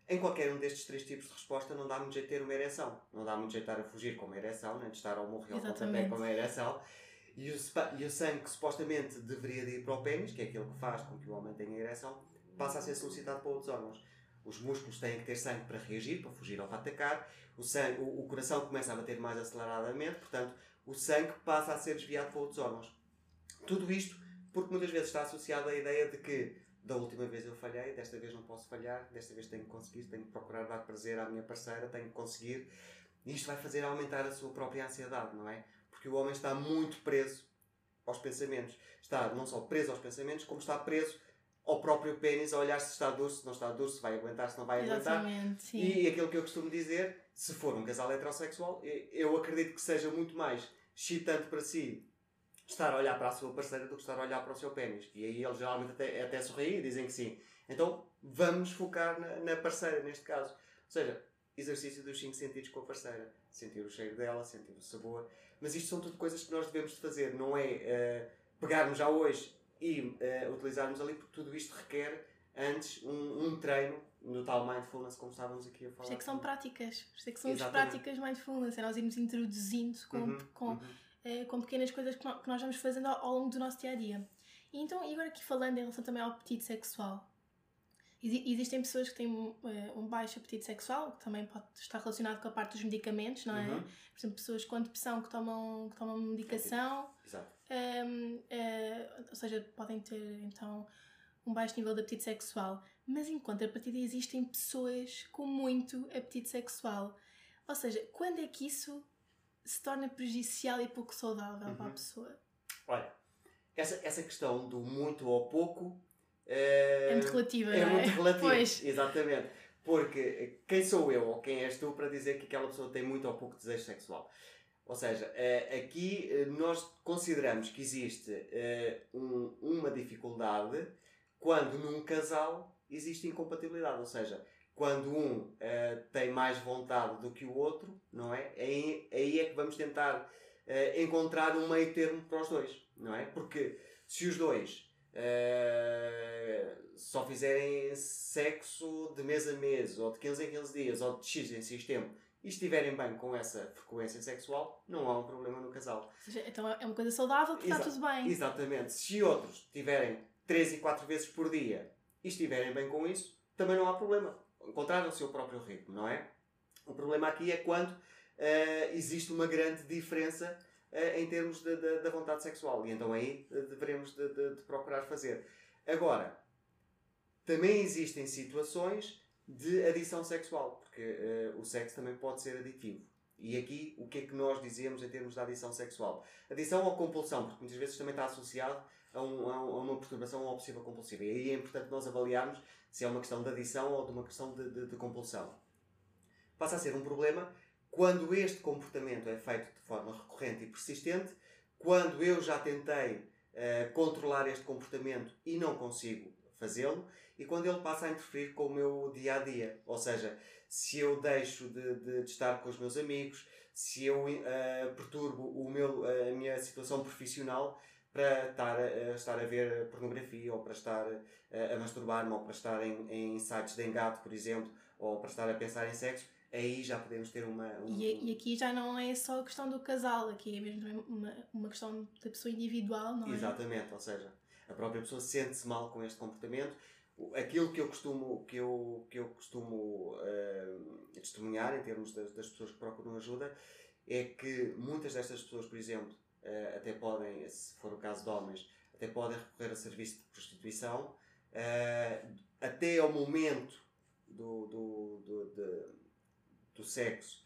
Em qualquer um destes três tipos de resposta, não dá muito jeito de ter uma ereção. Não dá muito jeito de estar a fugir com uma ereção, nem de estar ao morrer ao pontapé com uma ereção. E o, e o sangue que supostamente deveria de ir para o pênis, que é aquilo que faz com que o homem tenha ereção, passa a ser solicitado para outros órgãos. Os músculos têm que ter sangue para reagir, para fugir ou para atacar. O, sangue, o, o coração começa a bater mais aceleradamente, portanto, o sangue passa a ser desviado para outros órgãos. Tudo isto porque muitas vezes está associado à ideia de que da última vez eu falhei, desta vez não posso falhar, desta vez tenho que conseguir, tenho que procurar dar prazer à minha parceira, tenho que conseguir. Isto vai fazer aumentar a sua própria ansiedade, não é? Porque o homem está muito preso aos pensamentos. Está não só preso aos pensamentos, como está preso ao próprio pênis a olhar se está duro, se não está duro, se vai aguentar, se não vai aguentar. Exatamente, sim. E aquilo que eu costumo dizer, se for um casal heterossexual, eu acredito que seja muito mais excitante para si estar a olhar para a sua parceira do que estar a olhar para o seu pênis. E aí eles geralmente até, até sorriem e dizem que sim. Então vamos focar na, na parceira, neste caso. Ou seja, exercício dos cinco sentidos com a parceira. Sentir o cheiro dela, sentir o sabor. Mas isto são tudo coisas que nós devemos de fazer. Não é eh, pegarmos já hoje e eh, utilizarmos ali, porque tudo isto requer antes um, um treino no tal mindfulness, como estávamos aqui a falar. isso é que são práticas. Isso é que são as práticas mindfulness. É nós irmos introduzindo com, Uhum, com, uhum. Eh, com pequenas coisas que nó- que nós vamos fazendo ao, longo do nosso dia a dia. E então, e agora aqui falando em relação também ao apetite sexual. Exi- Existem pessoas que têm eh, um baixo apetite sexual, que também pode estar relacionado com a parte dos medicamentos, não é? Uhum. Por exemplo, pessoas com depressão que tomam, que tomam medicação, Exato. Hum, eh, ou seja, podem ter então um baixo nível de apetite sexual. Mas em contrapartida existem pessoas com muito apetite sexual. Ou seja, quando é que isso se torna prejudicial e pouco saudável para a Uhum. pessoa? Olha, essa, essa questão do muito ou pouco é, é muito relativa, é é? muito relativa. Pois. Exatamente. Porque quem sou eu ou quem és tu para dizer que aquela pessoa tem muito ou pouco desejo sexual? Ou seja, eh, aqui eh, nós consideramos que existe eh, uma dificuldade quando num casal existe incompatibilidade. Ou seja, quando um tem mais vontade do que o outro, não é? Aí, aí é que vamos tentar encontrar um meio termo para os dois, não é? Porque se os dois só fizerem sexo de mês a mês, ou de 15 em 15 dias, ou de X em X tempo, e estiverem bem com essa frequência sexual, não há um problema no casal. Então é uma coisa saudável que está tudo bem. Exatamente. Se outros tiverem 3 e 4 vezes por dia e estiverem bem com isso, também não há problema. Encontraram o seu próprio ritmo, não é? O problema aqui é quando uh, existe uma grande diferença uh, em termos da vontade sexual. E então aí uh, devemos de, de, de procurar fazer. Agora, também existem situações de adição sexual, porque o sexo também pode ser aditivo. E aqui, o que é que nós dizemos em termos de adição sexual? Adição ou compulsão, porque muitas vezes também está associado a, um, a uma perturbação obsessiva compulsiva. E aí é importante nós avaliarmos se é uma questão de adição ou de uma questão de, de, de compulsão. Passa a ser um problema quando este comportamento é feito de forma recorrente e persistente, quando eu já tentei uh, controlar este comportamento e não consigo fazê-lo, e quando ele passa a interferir com o meu dia a dia. Ou seja, se eu deixo de, de, de estar com os meus amigos, se eu uh, perturbo o meu, a minha situação profissional para estar a, estar a ver pornografia, ou para estar a, a masturbar-me, ou para estar em, em sites de engate, por exemplo, ou para estar a pensar em sexo, aí já podemos ter uma. Um... E, e, aqui já não é só a questão do casal, aqui é mesmo uma, uma questão da pessoa individual, não é? Exatamente, ou seja, a própria pessoa sente-se mal com este comportamento aquilo que eu costumo, que eu, que eu costumo uh, testemunhar em termos das, das, pessoas que procuram ajuda é que muitas destas pessoas, por exemplo, uh, até podem, se for o caso de homens, até podem recorrer a serviço de prostituição, uh, até ao momento do, do, do, do, do sexo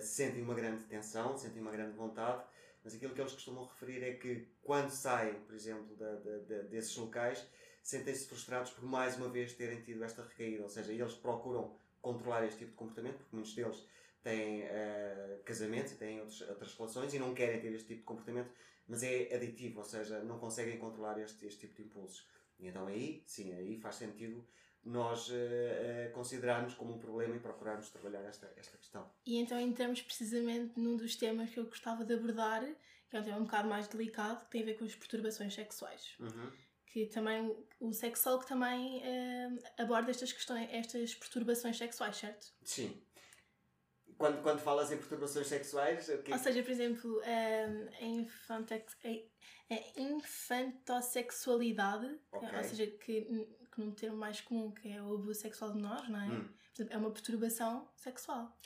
sentem uma grande tensão, sentem uma grande vontade, mas aquilo que eles costumam referir é que quando saem, por exemplo, da, da, desses locais, sentem-se frustrados por mais uma vez terem tido esta recaída. Ou seja, eles procuram controlar este tipo de comportamento, porque muitos deles têm uh, casamentos e têm outros, outras relações e não querem ter este tipo de comportamento, mas é aditivo, ou seja, não conseguem controlar este, este tipo de impulsos. E então aí, sim, aí faz sentido nós uh, uh, considerarmos como um problema e procurarmos trabalhar esta, esta questão. E então entramos precisamente num dos temas que eu gostava de abordar, que é um tema um bocado mais delicado, que tem a ver com as perturbações sexuais. Uhum que também o sexólogo também uh, aborda estas questões, estas perturbações sexuais, certo? Sim. Quando, quando falas em perturbações sexuais, que... ou seja, por exemplo, um, a, infantex, a, a infantossexualidade, okay. ou seja, que, que num termo mais comum que é o abuso sexual de nós, não é? Hum. Exemplo, é uma perturbação sexual.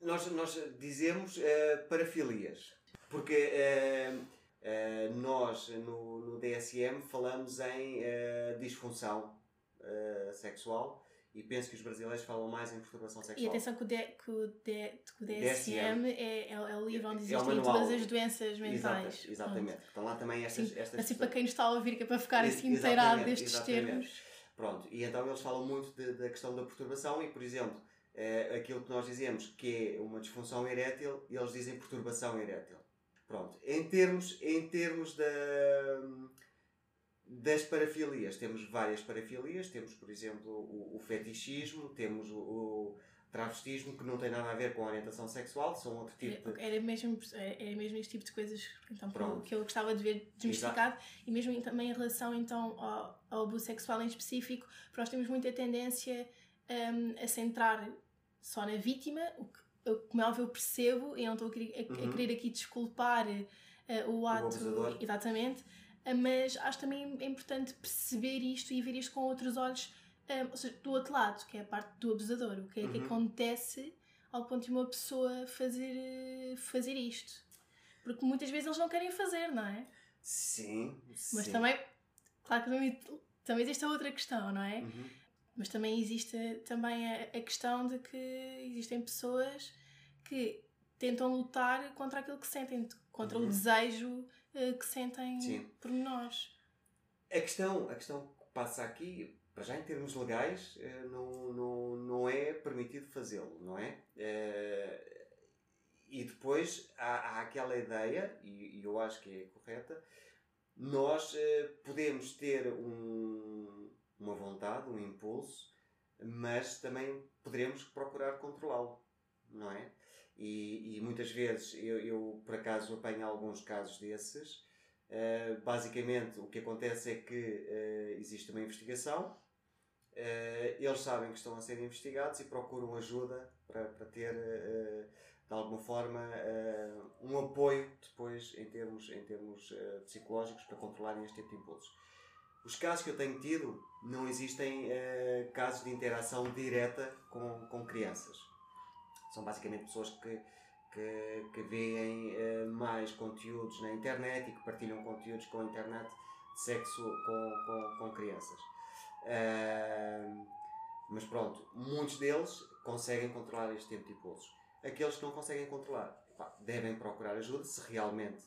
Nós, nós dizemos uh, parafilias, porque uh, Uh, nós, no, no, DSM, falamos em uh, disfunção uh, sexual e penso que os brasileiros falam mais em perturbação sexual. E atenção que o, D, que o, D, que o DSM, DSM é, é, é, o livro onde é existem é todas as doenças mentais. Exata, exatamente. Pronto. Estão lá também estas, Sim, estas Assim para quem nos está a ouvir, que é para ficar assim inteirado destes exatamente. termos. Pronto, e então eles falam muito da questão da perturbação e, por exemplo, aquilo que nós dizemos que é uma disfunção erétil, eles dizem perturbação erétil. Pronto. Em termos, em termos da, das parafilias, temos várias parafilias. Temos, por exemplo, o, o fetichismo, temos o, o, travestismo, que não tem nada a ver com a orientação sexual, são outro tipo de... Era mesmo, era mesmo este tipo de coisas então, que eu gostava de ver desmistificado. Exato. E mesmo também em relação então, ao, ao abuso sexual em específico, nós temos muita tendência um, a centrar só na vítima, o que eu, como é óbvio, eu percebo, e não estou a, querer, a, uhum. a querer aqui desculpar uh, o ato. O exatamente. Uh, mas acho também importante perceber isto e ver isto com outros olhos, uh, ou seja, do outro lado, que é a parte do abusador. O que é uhum. que acontece ao ponto de uma pessoa fazer, fazer isto? Porque muitas vezes eles não querem fazer, não é? Sim. Mas sim. também, claro que também, também existe a outra questão, não é? Uhum. Mas também existe também a, a, questão de que existem pessoas que tentam lutar contra aquilo que sentem, contra uhum. o desejo uh, que sentem Sim. por nós. A questão, a questão que passa aqui, para já em termos legais, uh, não, não, não é permitido fazê-lo, não é? Uh, e depois há, há, aquela ideia, e, e, eu acho que é correta, nós podemos ter um, uma vontade, um impulso, mas também poderemos procurar controlá-lo, não é? E, e muitas vezes eu, eu, por acaso, apanho alguns casos desses. Uh, basicamente, o que acontece é que uh, existe uma investigação, uh, eles sabem que estão a ser investigados e procuram ajuda para, para ter, de alguma forma, um apoio depois em termos, em termos psicológicos para controlarem este tipo de impulsos. Os casos que eu tenho tido, não existem casos de interação direta com, com crianças são basicamente pessoas que, que, que veem uh, mais conteúdos na internet e que partilham conteúdos com a internet de sexo com, com, com crianças. Uh, mas pronto, muitos deles conseguem controlar este tipo de impulsos. Aqueles que não conseguem controlar devem procurar ajuda se realmente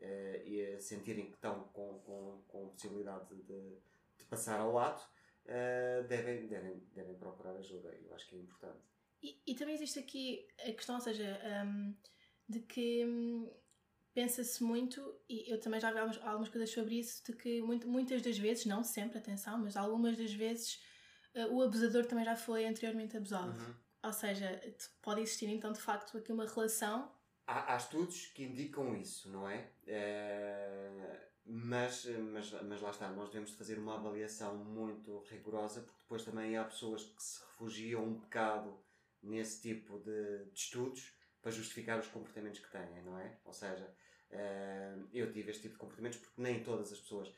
uh, uh, sentirem que estão com, com, com possibilidade de, de passar ao ato, uh, devem, devem, devem procurar ajuda. Eu acho que é importante. E, e também existe aqui a questão, ou seja, um, de que um, pensa-se muito, e eu também já vi algumas, algumas coisas sobre isso, de que muito, muitas das vezes, não sempre, atenção, mas algumas das vezes uh, o abusador também já foi anteriormente abusado. Uhum. Ou seja, pode existir então de facto aqui uma relação. Há, há estudos que indicam isso, não é? Uh, mas, mas, mas lá está, nós devemos fazer uma avaliação muito rigorosa, porque depois também há pessoas que se refugiam um bocado nesse tipo de, de, estudos para justificar os comportamentos que têm, não é? Ou seja, uh, eu tive este tipo de comportamentos porque nem todas as pessoas.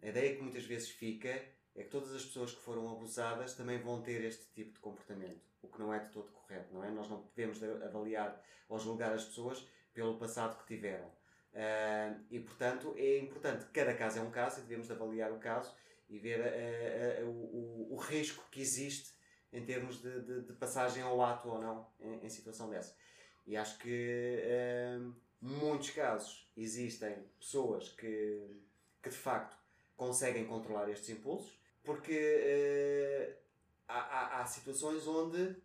A ideia que muitas vezes fica é que todas as pessoas que foram abusadas também vão ter este tipo de comportamento, o que não é de todo correto, não é? Nós não podemos avaliar ou julgar as pessoas pelo passado que tiveram. Uh, e portanto é importante, cada caso é um caso e devemos avaliar o caso e ver uh, uh, o, o, risco que existe em termos de, de, de passagem ao ato ou não em, em situação dessa. E acho que hum, muitos casos existem pessoas que, que de facto conseguem controlar estes impulsos, porque uh, há, há, há, situações onde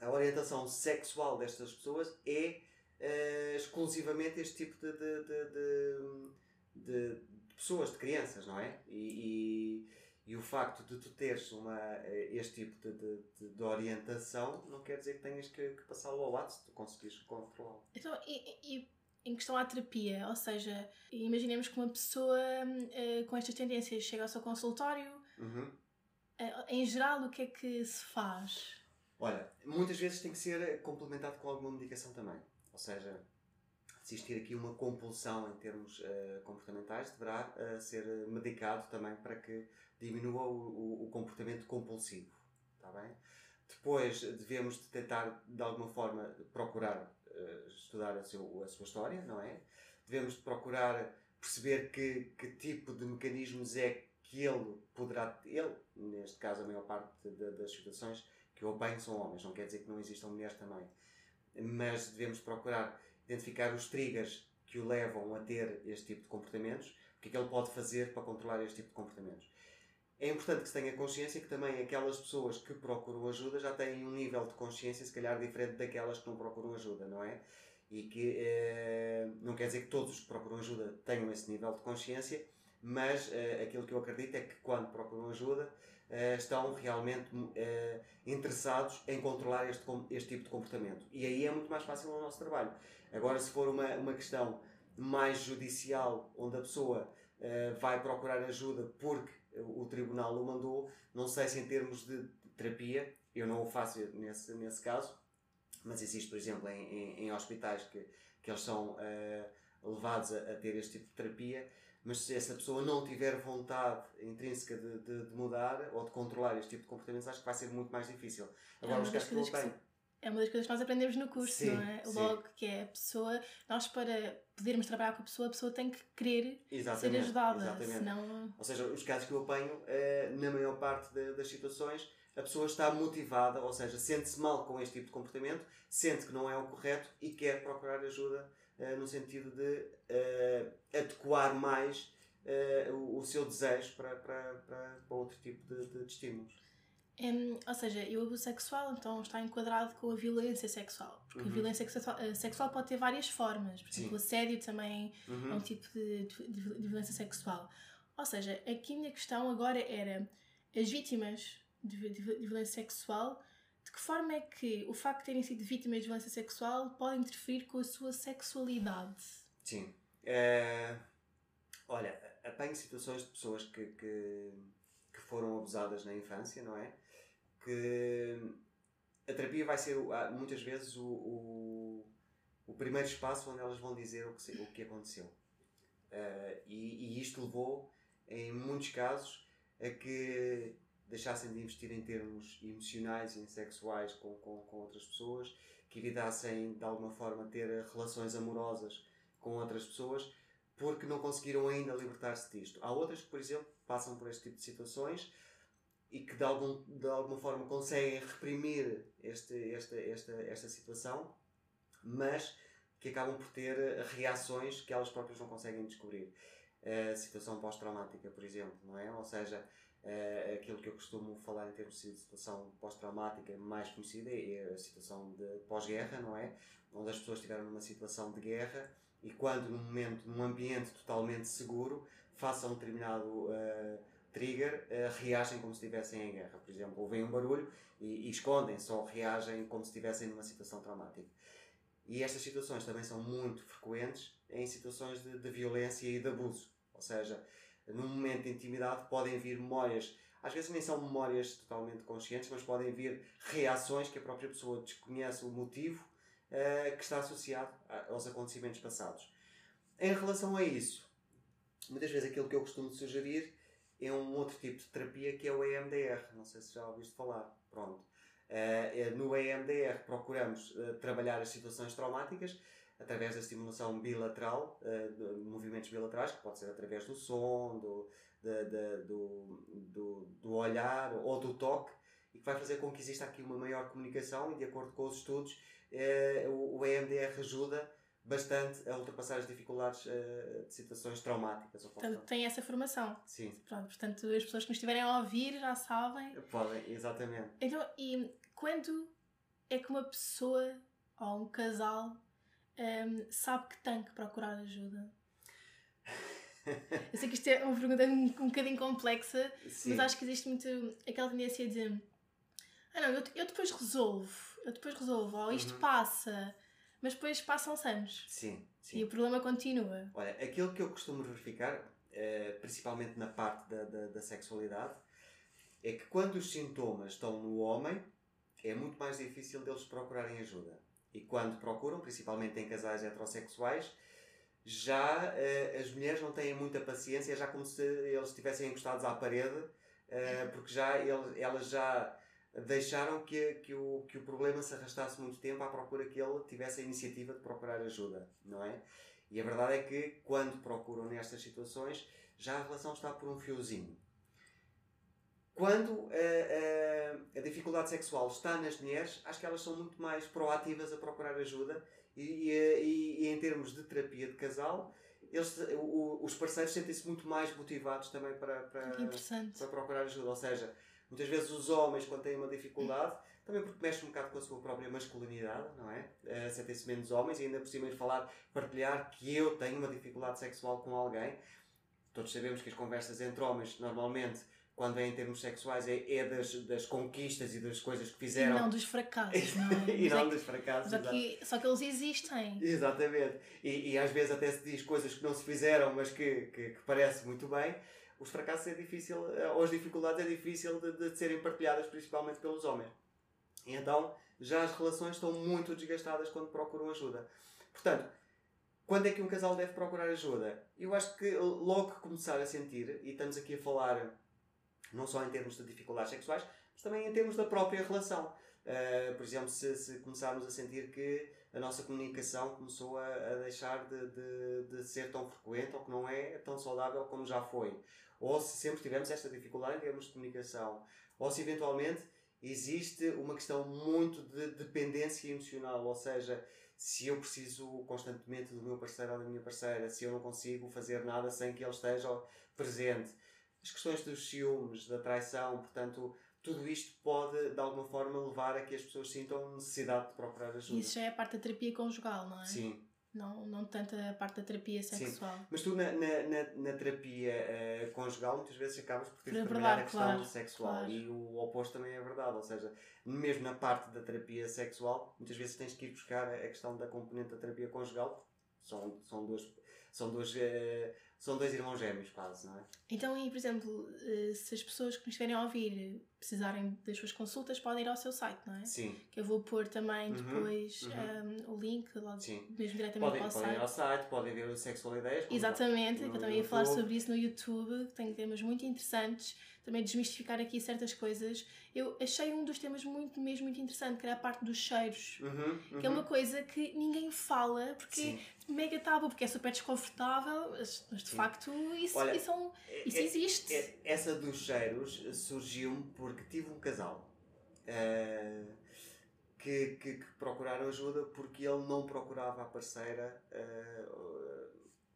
a orientação sexual destas pessoas é uh, exclusivamente este tipo de, de, de, de, pessoas, de crianças, não é? E, e e o facto de tu teres uma, eh, este tipo de, de, de orientação não quer dizer que tenhas que, que passá-lo ao lado se tu conseguires controlá-lo. Então, e, e, em questão à terapia, ou seja, imaginemos que uma pessoa uh, com estas tendências chega ao seu consultório, uhum. Uh, em geral, o que é que se faz? Olha, muitas vezes tem que ser complementado com alguma medicação também. Ou seja, se existir aqui uma compulsão em termos uh, comportamentais, deverá ser medicado também para que diminua o, o, o comportamento compulsivo. Está bem? Depois devemos tentar, de alguma forma, procurar uh, estudar a, seu, a, sua história, não é? Devemos procurar perceber que, que tipo de mecanismos é que ele poderá, ele, neste caso a maior parte de, das situações que eu apanho são homens, não quer dizer que não existam mulheres também, mas devemos procurar identificar os triggers que o levam a ter este tipo de comportamentos, o que é que ele pode fazer para controlar este tipo de comportamentos. É importante que se tenha consciência que também aquelas pessoas que procuram ajuda já têm um nível de consciência, se calhar, diferente daquelas que não procuram ajuda, não é? E que eh, não quer dizer que todos os que procuram ajuda tenham esse nível de consciência, mas eh, aquilo que eu acredito é que quando procuram ajuda eh, estão realmente eh, interessados em controlar este, este tipo de comportamento. E aí é muito mais fácil o nosso trabalho. Agora, se for uma, uma questão mais judicial, onde a pessoa vai procurar ajuda porque o tribunal o mandou. Não sei se em termos de terapia, eu não o faço nesse, nesse caso, mas existe, por exemplo, em, em, em hospitais que, que eles são uh, levados a, a, ter este tipo de terapia. Mas se essa pessoa não tiver vontade intrínseca de, de, de mudar ou de controlar este tipo de comportamentos, acho que vai ser muito mais difícil. Agora, é os casos que é uma das coisas que nós aprendemos no curso, sim, não é? Logo sim. que é a pessoa, nós para podermos trabalhar com a pessoa, a pessoa tem que querer exatamente, ser ajudada. Exatamente. Senão... Ou seja, os casos que eu apanho, eh, na maior parte das situações, a pessoa está motivada, ou seja, sente-se mal com este tipo de comportamento, sente que não é o correto e quer procurar ajuda uh, no sentido de uh, adequar mais o, o, seu desejo para, para, para, outro tipo de, de, de estímulos. Um, ou seja, o abuso sexual então está enquadrado com a violência sexual. Porque uhum. a violência sexual, sexual, pode ter várias formas. Por exemplo, o assédio também uhum. é um tipo de, de, de, violência sexual. Ou seja, aqui a minha questão agora era as vítimas de, violência sexual, de que forma é que o facto de terem sido vítimas de violência sexual pode interferir com a sua sexualidade? Sim. É... Olha, apanho situações de pessoas que, que, que foram abusadas na infância, não é? que a terapia vai ser muitas vezes o, o, o primeiro espaço onde elas vão dizer o que, o que aconteceu. Uh, e, e, isto levou, em muitos casos, a que deixassem de investir em termos emocionais e sexuais com, com, com outras pessoas, que evitassem de alguma forma ter relações amorosas com outras pessoas, porque não conseguiram ainda libertar-se disto. Há outras que, por exemplo, passam por este tipo de situações e que de, algum, de alguma forma conseguem reprimir este, esta, esta, esta situação, mas que acabam por ter reações que elas próprias não conseguem descobrir. A situação pós-traumática, por exemplo, não é? Ou seja, aquilo que eu costumo falar em termos de situação pós-traumática mais conhecida é a situação de pós-guerra, não é? Onde as pessoas estiveram numa situação de guerra e quando num momento, num ambiente totalmente seguro, façam um determinado uh, trigger uh, reagem como se estivessem em guerra. Por exemplo, ouvem um barulho e, e escondem-se ou reagem como se estivessem numa situação traumática. E estas situações também são muito frequentes em situações de, de violência e de abuso. Ou seja, num momento de intimidade podem vir memórias, às vezes nem são memórias totalmente conscientes, mas podem vir reações que a própria pessoa desconhece o motivo uh, que está associado aos acontecimentos passados. Em relação a isso, muitas vezes aquilo que eu costumo sugerir é um outro tipo de terapia que é o EMDR. Não sei se já ouviste falar. Pronto. Uh, no EMDR procuramos uh, trabalhar as situações traumáticas através da estimulação bilateral, uh, de movimentos bilaterais, que pode ser através do som, do, de, de, do, do, do, olhar ou do toque, e que vai fazer com que exista aqui uma maior comunicação e de acordo com os estudos, o, o EMDR ajuda bastante a ultrapassar as dificuldades uh, de situações traumáticas. Portanto, tem essa formação. Sim. Pronto, portanto, as pessoas que nos estiverem a ouvir já sabem. Podem, exatamente. Então, e quando é que uma pessoa ou um casal um, sabe que tem que procurar ajuda? Eu sei que isto é uma pergunta um, um bocadinho complexa, Sim. mas acho que existe muito aquela tendência de ah não, eu, eu depois resolvo, eu depois resolvo, ou isto uhum. passa, mas depois passam-se anos. Sim, sim. E o problema continua. Olha, aquilo que eu costumo verificar, eh, principalmente na parte da, da, da sexualidade, é que quando os sintomas estão no homem, é muito mais difícil deles procurarem ajuda. E quando procuram, principalmente em casais heterossexuais, já uh, as mulheres não têm muita paciência, é já como se eles estivessem encostados à parede, uh, porque já eles, elas já deixaram que, que, o, que o problema se arrastasse muito tempo à procura que ele tivesse a iniciativa de procurar ajuda, não é? E a verdade é que quando procuram nestas situações, já a relação está por um fiozinho. Quando a, a, a dificuldade sexual está nas mulheres, acho que elas são muito mais proativas a procurar ajuda e, e, e em termos de terapia de casal, eles, o, os parceiros sentem-se muito mais motivados também para, para, para procurar ajuda. Ou seja, Muitas vezes os homens, quando têm uma dificuldade, também porque mexe um bocado com a sua própria masculinidade, não é? Uh, Sentem-se menos homens e ainda por cima de falar, partilhar que eu tenho uma dificuldade sexual com alguém. Todos sabemos que as conversas entre homens, normalmente, quando é em termos sexuais, é, é das, das conquistas e das coisas que fizeram. E não dos fracassos, não é? e não é dos fracassos. Só que, só que eles existem. Exatamente. E, e às vezes até se diz coisas que não se fizeram, mas que, que, que parece muito bem os fracassos é difícil, eh, ou as dificuldades é difícil de, de serem partilhadas principalmente pelos homens. E então já as relações estão muito desgastadas quando procuram ajuda. Portanto, quando é que um casal deve procurar ajuda? Eu acho que logo que começar a sentir, e estamos aqui a falar não só em termos de dificuldades sexuais, mas também em termos da própria relação. Uh, por exemplo, se, se, começarmos a sentir que a nossa comunicação começou a, a deixar de, de, de, ser tão frequente ou que não é tão saudável como já foi ou se sempre tivemos esta dificuldade em termos de comunicação, ou se eventualmente existe uma questão muito de dependência emocional, ou seja, se eu preciso constantemente do meu parceiro ou da minha parceira, se eu não consigo fazer nada sem que ele esteja presente. As questões dos ciúmes, da traição, portanto, tudo isto pode de alguma forma levar a que as pessoas sintam necessidade de procurar ajuda. Isso já é a parte da terapia conjugal, não é? Sim. Não, não tanto a parte da terapia sexual. Sim. Mas tu na, na, na, na terapia uh, conjugal muitas vezes acabas por ter de trabalhar a questão claro, sexual claro. e o oposto também é verdade, ou seja, mesmo na parte da terapia sexual, muitas vezes tens que ir buscar a questão da componente da terapia conjugal, são, são dois, são dois, eh, são dois irmãos gêmeos quase, não é? Então, e, por exemplo, eh, se as pessoas que nos estiverem a ouvir precisarem das suas consultas, podem ir ao seu site, não é? Sim, Que eu vou pôr também Uhum, depois uhum. um, o link, logo, sim. mesmo diretamente Podem, para o podem ir site. ao site, podem ver o Sexual Ideias. Exatamente, eu também ia falar sobre isso no YouTube, que tem temas muito interessantes, também desmistificar aqui certas coisas. Eu achei um dos temas muito, mesmo muito interessante, que era a parte dos cheiros. Uhum, Que é uhum. uma coisa que ninguém fala, porque Sim. é mega tabu, porque é super desconfortável, mas, de Sim. facto isso, Olha, isso, é um- isso É- existe. é- essa dos cheiros surgiu-me porque tive um casal eh, que, que, que procuraram ajuda porque ele não procurava a parceira eh,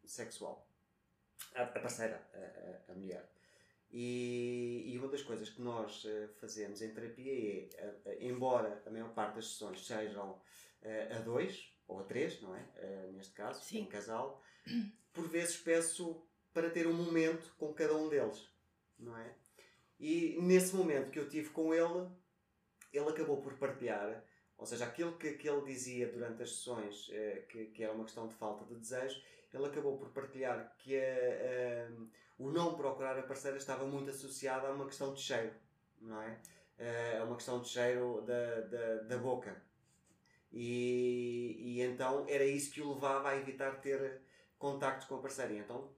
sexual. A, a parceira, a- a mulher. E, e uma das coisas que nós eh, fazemos em terapia é, eh, eh, embora a maior parte das sessões sejam a dois ou a três, não é? Neste caso, Sim. em casal, por vezes peço para ter um momento com cada um deles, não é? E nesse momento que eu tive com ele, ele acabou por partilhar, ou seja, aquilo que, que ele dizia durante as sessões, eh, que, que era uma questão de falta de desejo, ele acabou por partilhar que eh, eh, o não procurar a parceira estava muito associado a uma questão de cheiro, não é? A uma questão de cheiro da, da, da boca. E, e então era isso que o levava a evitar ter contactos com a parceira. E então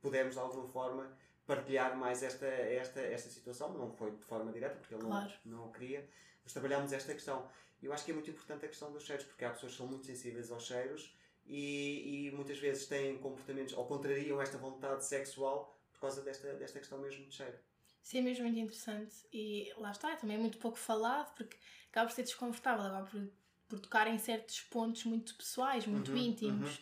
pudemos de alguma forma partilhar mais esta, esta, esta situação. Não foi de forma direta, porque ele Claro. não, não o queria, mas trabalhámos esta questão. E eu acho que é muito importante a questão dos cheiros, porque há pessoas que são muito sensíveis aos cheiros e, e muitas vezes têm comportamentos ou contrariam esta vontade sexual por causa desta, desta questão mesmo de cheiro. Isso é mesmo muito interessante e lá está, também é muito pouco falado porque acaba por ser desconfortável, acaba por, por tocar em certos pontos muito pessoais, muito Uhum, íntimos.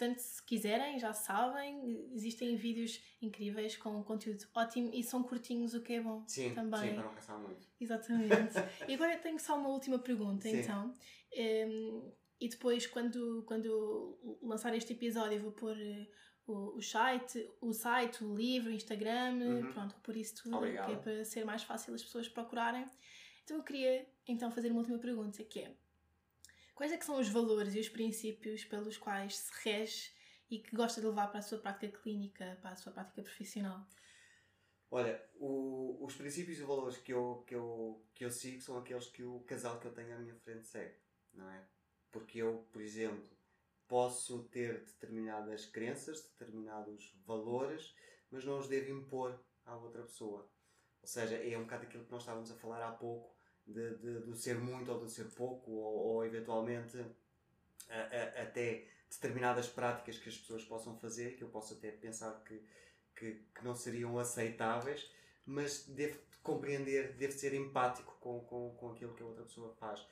Portanto, se quiserem, já sabem, existem vídeos incríveis com conteúdo ótimo e são curtinhos, o que é bom Sim, também. sim, para não cansar muito. Exatamente. e agora eu tenho só uma última pergunta, Sim. então. Ehm, e depois, quando, quando lançar este episódio, eu vou pôr eh, o, o site, o site, o livro, o Instagram, Uhum. pronto, vou pôr isso tudo, Obrigado. que é para ser mais fácil as pessoas procurarem. Então eu queria então fazer uma última pergunta, que é quais é que são os valores e os princípios pelos quais se rege e que gosta de levar para a sua prática clínica, para a sua prática profissional? Olha, o- os princípios e valores que eu, que, eu, que eu sigo são aqueles que o casal que eu tenho à minha frente segue, não é? Porque eu, por exemplo, posso ter determinadas crenças, determinados valores, mas não os devo impor à outra pessoa. Ou seja, é um bocado aquilo que nós estávamos a falar há pouco, de, de, do ser muito ou do ser pouco, ou, ou eventualmente a- a- até determinadas práticas que as pessoas possam fazer, que eu posso até pensar que, que, que não seriam aceitáveis, mas devo compreender, devo ser empático com, com, com aquilo que a outra pessoa faz.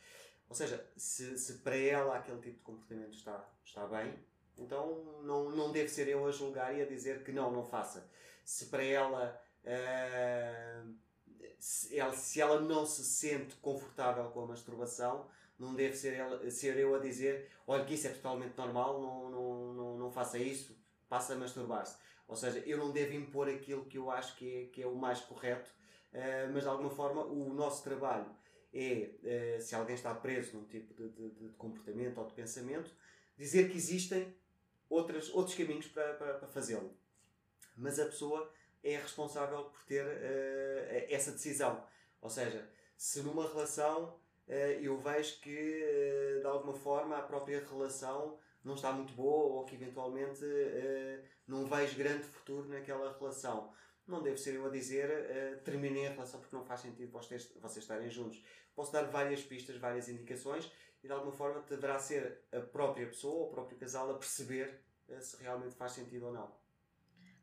Ou seja, se, se para ela aquele tipo de comportamento está, está bem, então não, não devo ser eu a julgar e a dizer que não, não faça. Se para ela, ah, se ela, se ela não se sente confortável com a masturbação, não deve ser, ela, ser eu a dizer olha que isso é totalmente normal, não, não, não, não faça isso, passa a masturbar-se. Ou seja, eu não devo impor aquilo que eu acho que é, que é o mais correto, ah, mas de alguma forma o nosso trabalho é, ah, se alguém está preso num tipo de, de- de comportamento ou de pensamento, dizer que existem outras, outros caminhos para, para, para fazê-lo. Mas a pessoa é responsável por ter ah, essa decisão. Ou seja, se numa relação eh, eu vejo que eh, de alguma forma a própria relação não está muito boa ou que eventualmente não vejo grande futuro naquela relação. Não devo ser eu a dizer terminem a relação porque não faz sentido vocês, vocês estarem juntos. Posso dar várias pistas, várias indicações e de alguma forma deverá ser a própria pessoa o próprio casal a perceber se realmente faz sentido ou não.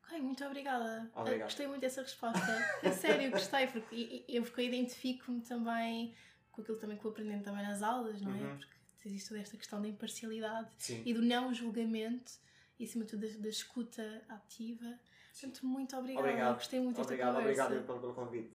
Ok, muito obrigada. Obrigado. Eu Gostei muito dessa resposta. A sério, gostei, porque eu, porque eu identifico-me também com aquilo também que vou aprendendo também nas aulas, não é? Uhum. Porque existe toda esta questão da imparcialidade Sim. e do não julgamento e acima de tudo da, da escuta ativa. Portanto, muito obrigada. Obrigado. Gostei muito desta Obrigado, conversa. obrigado pelo convite.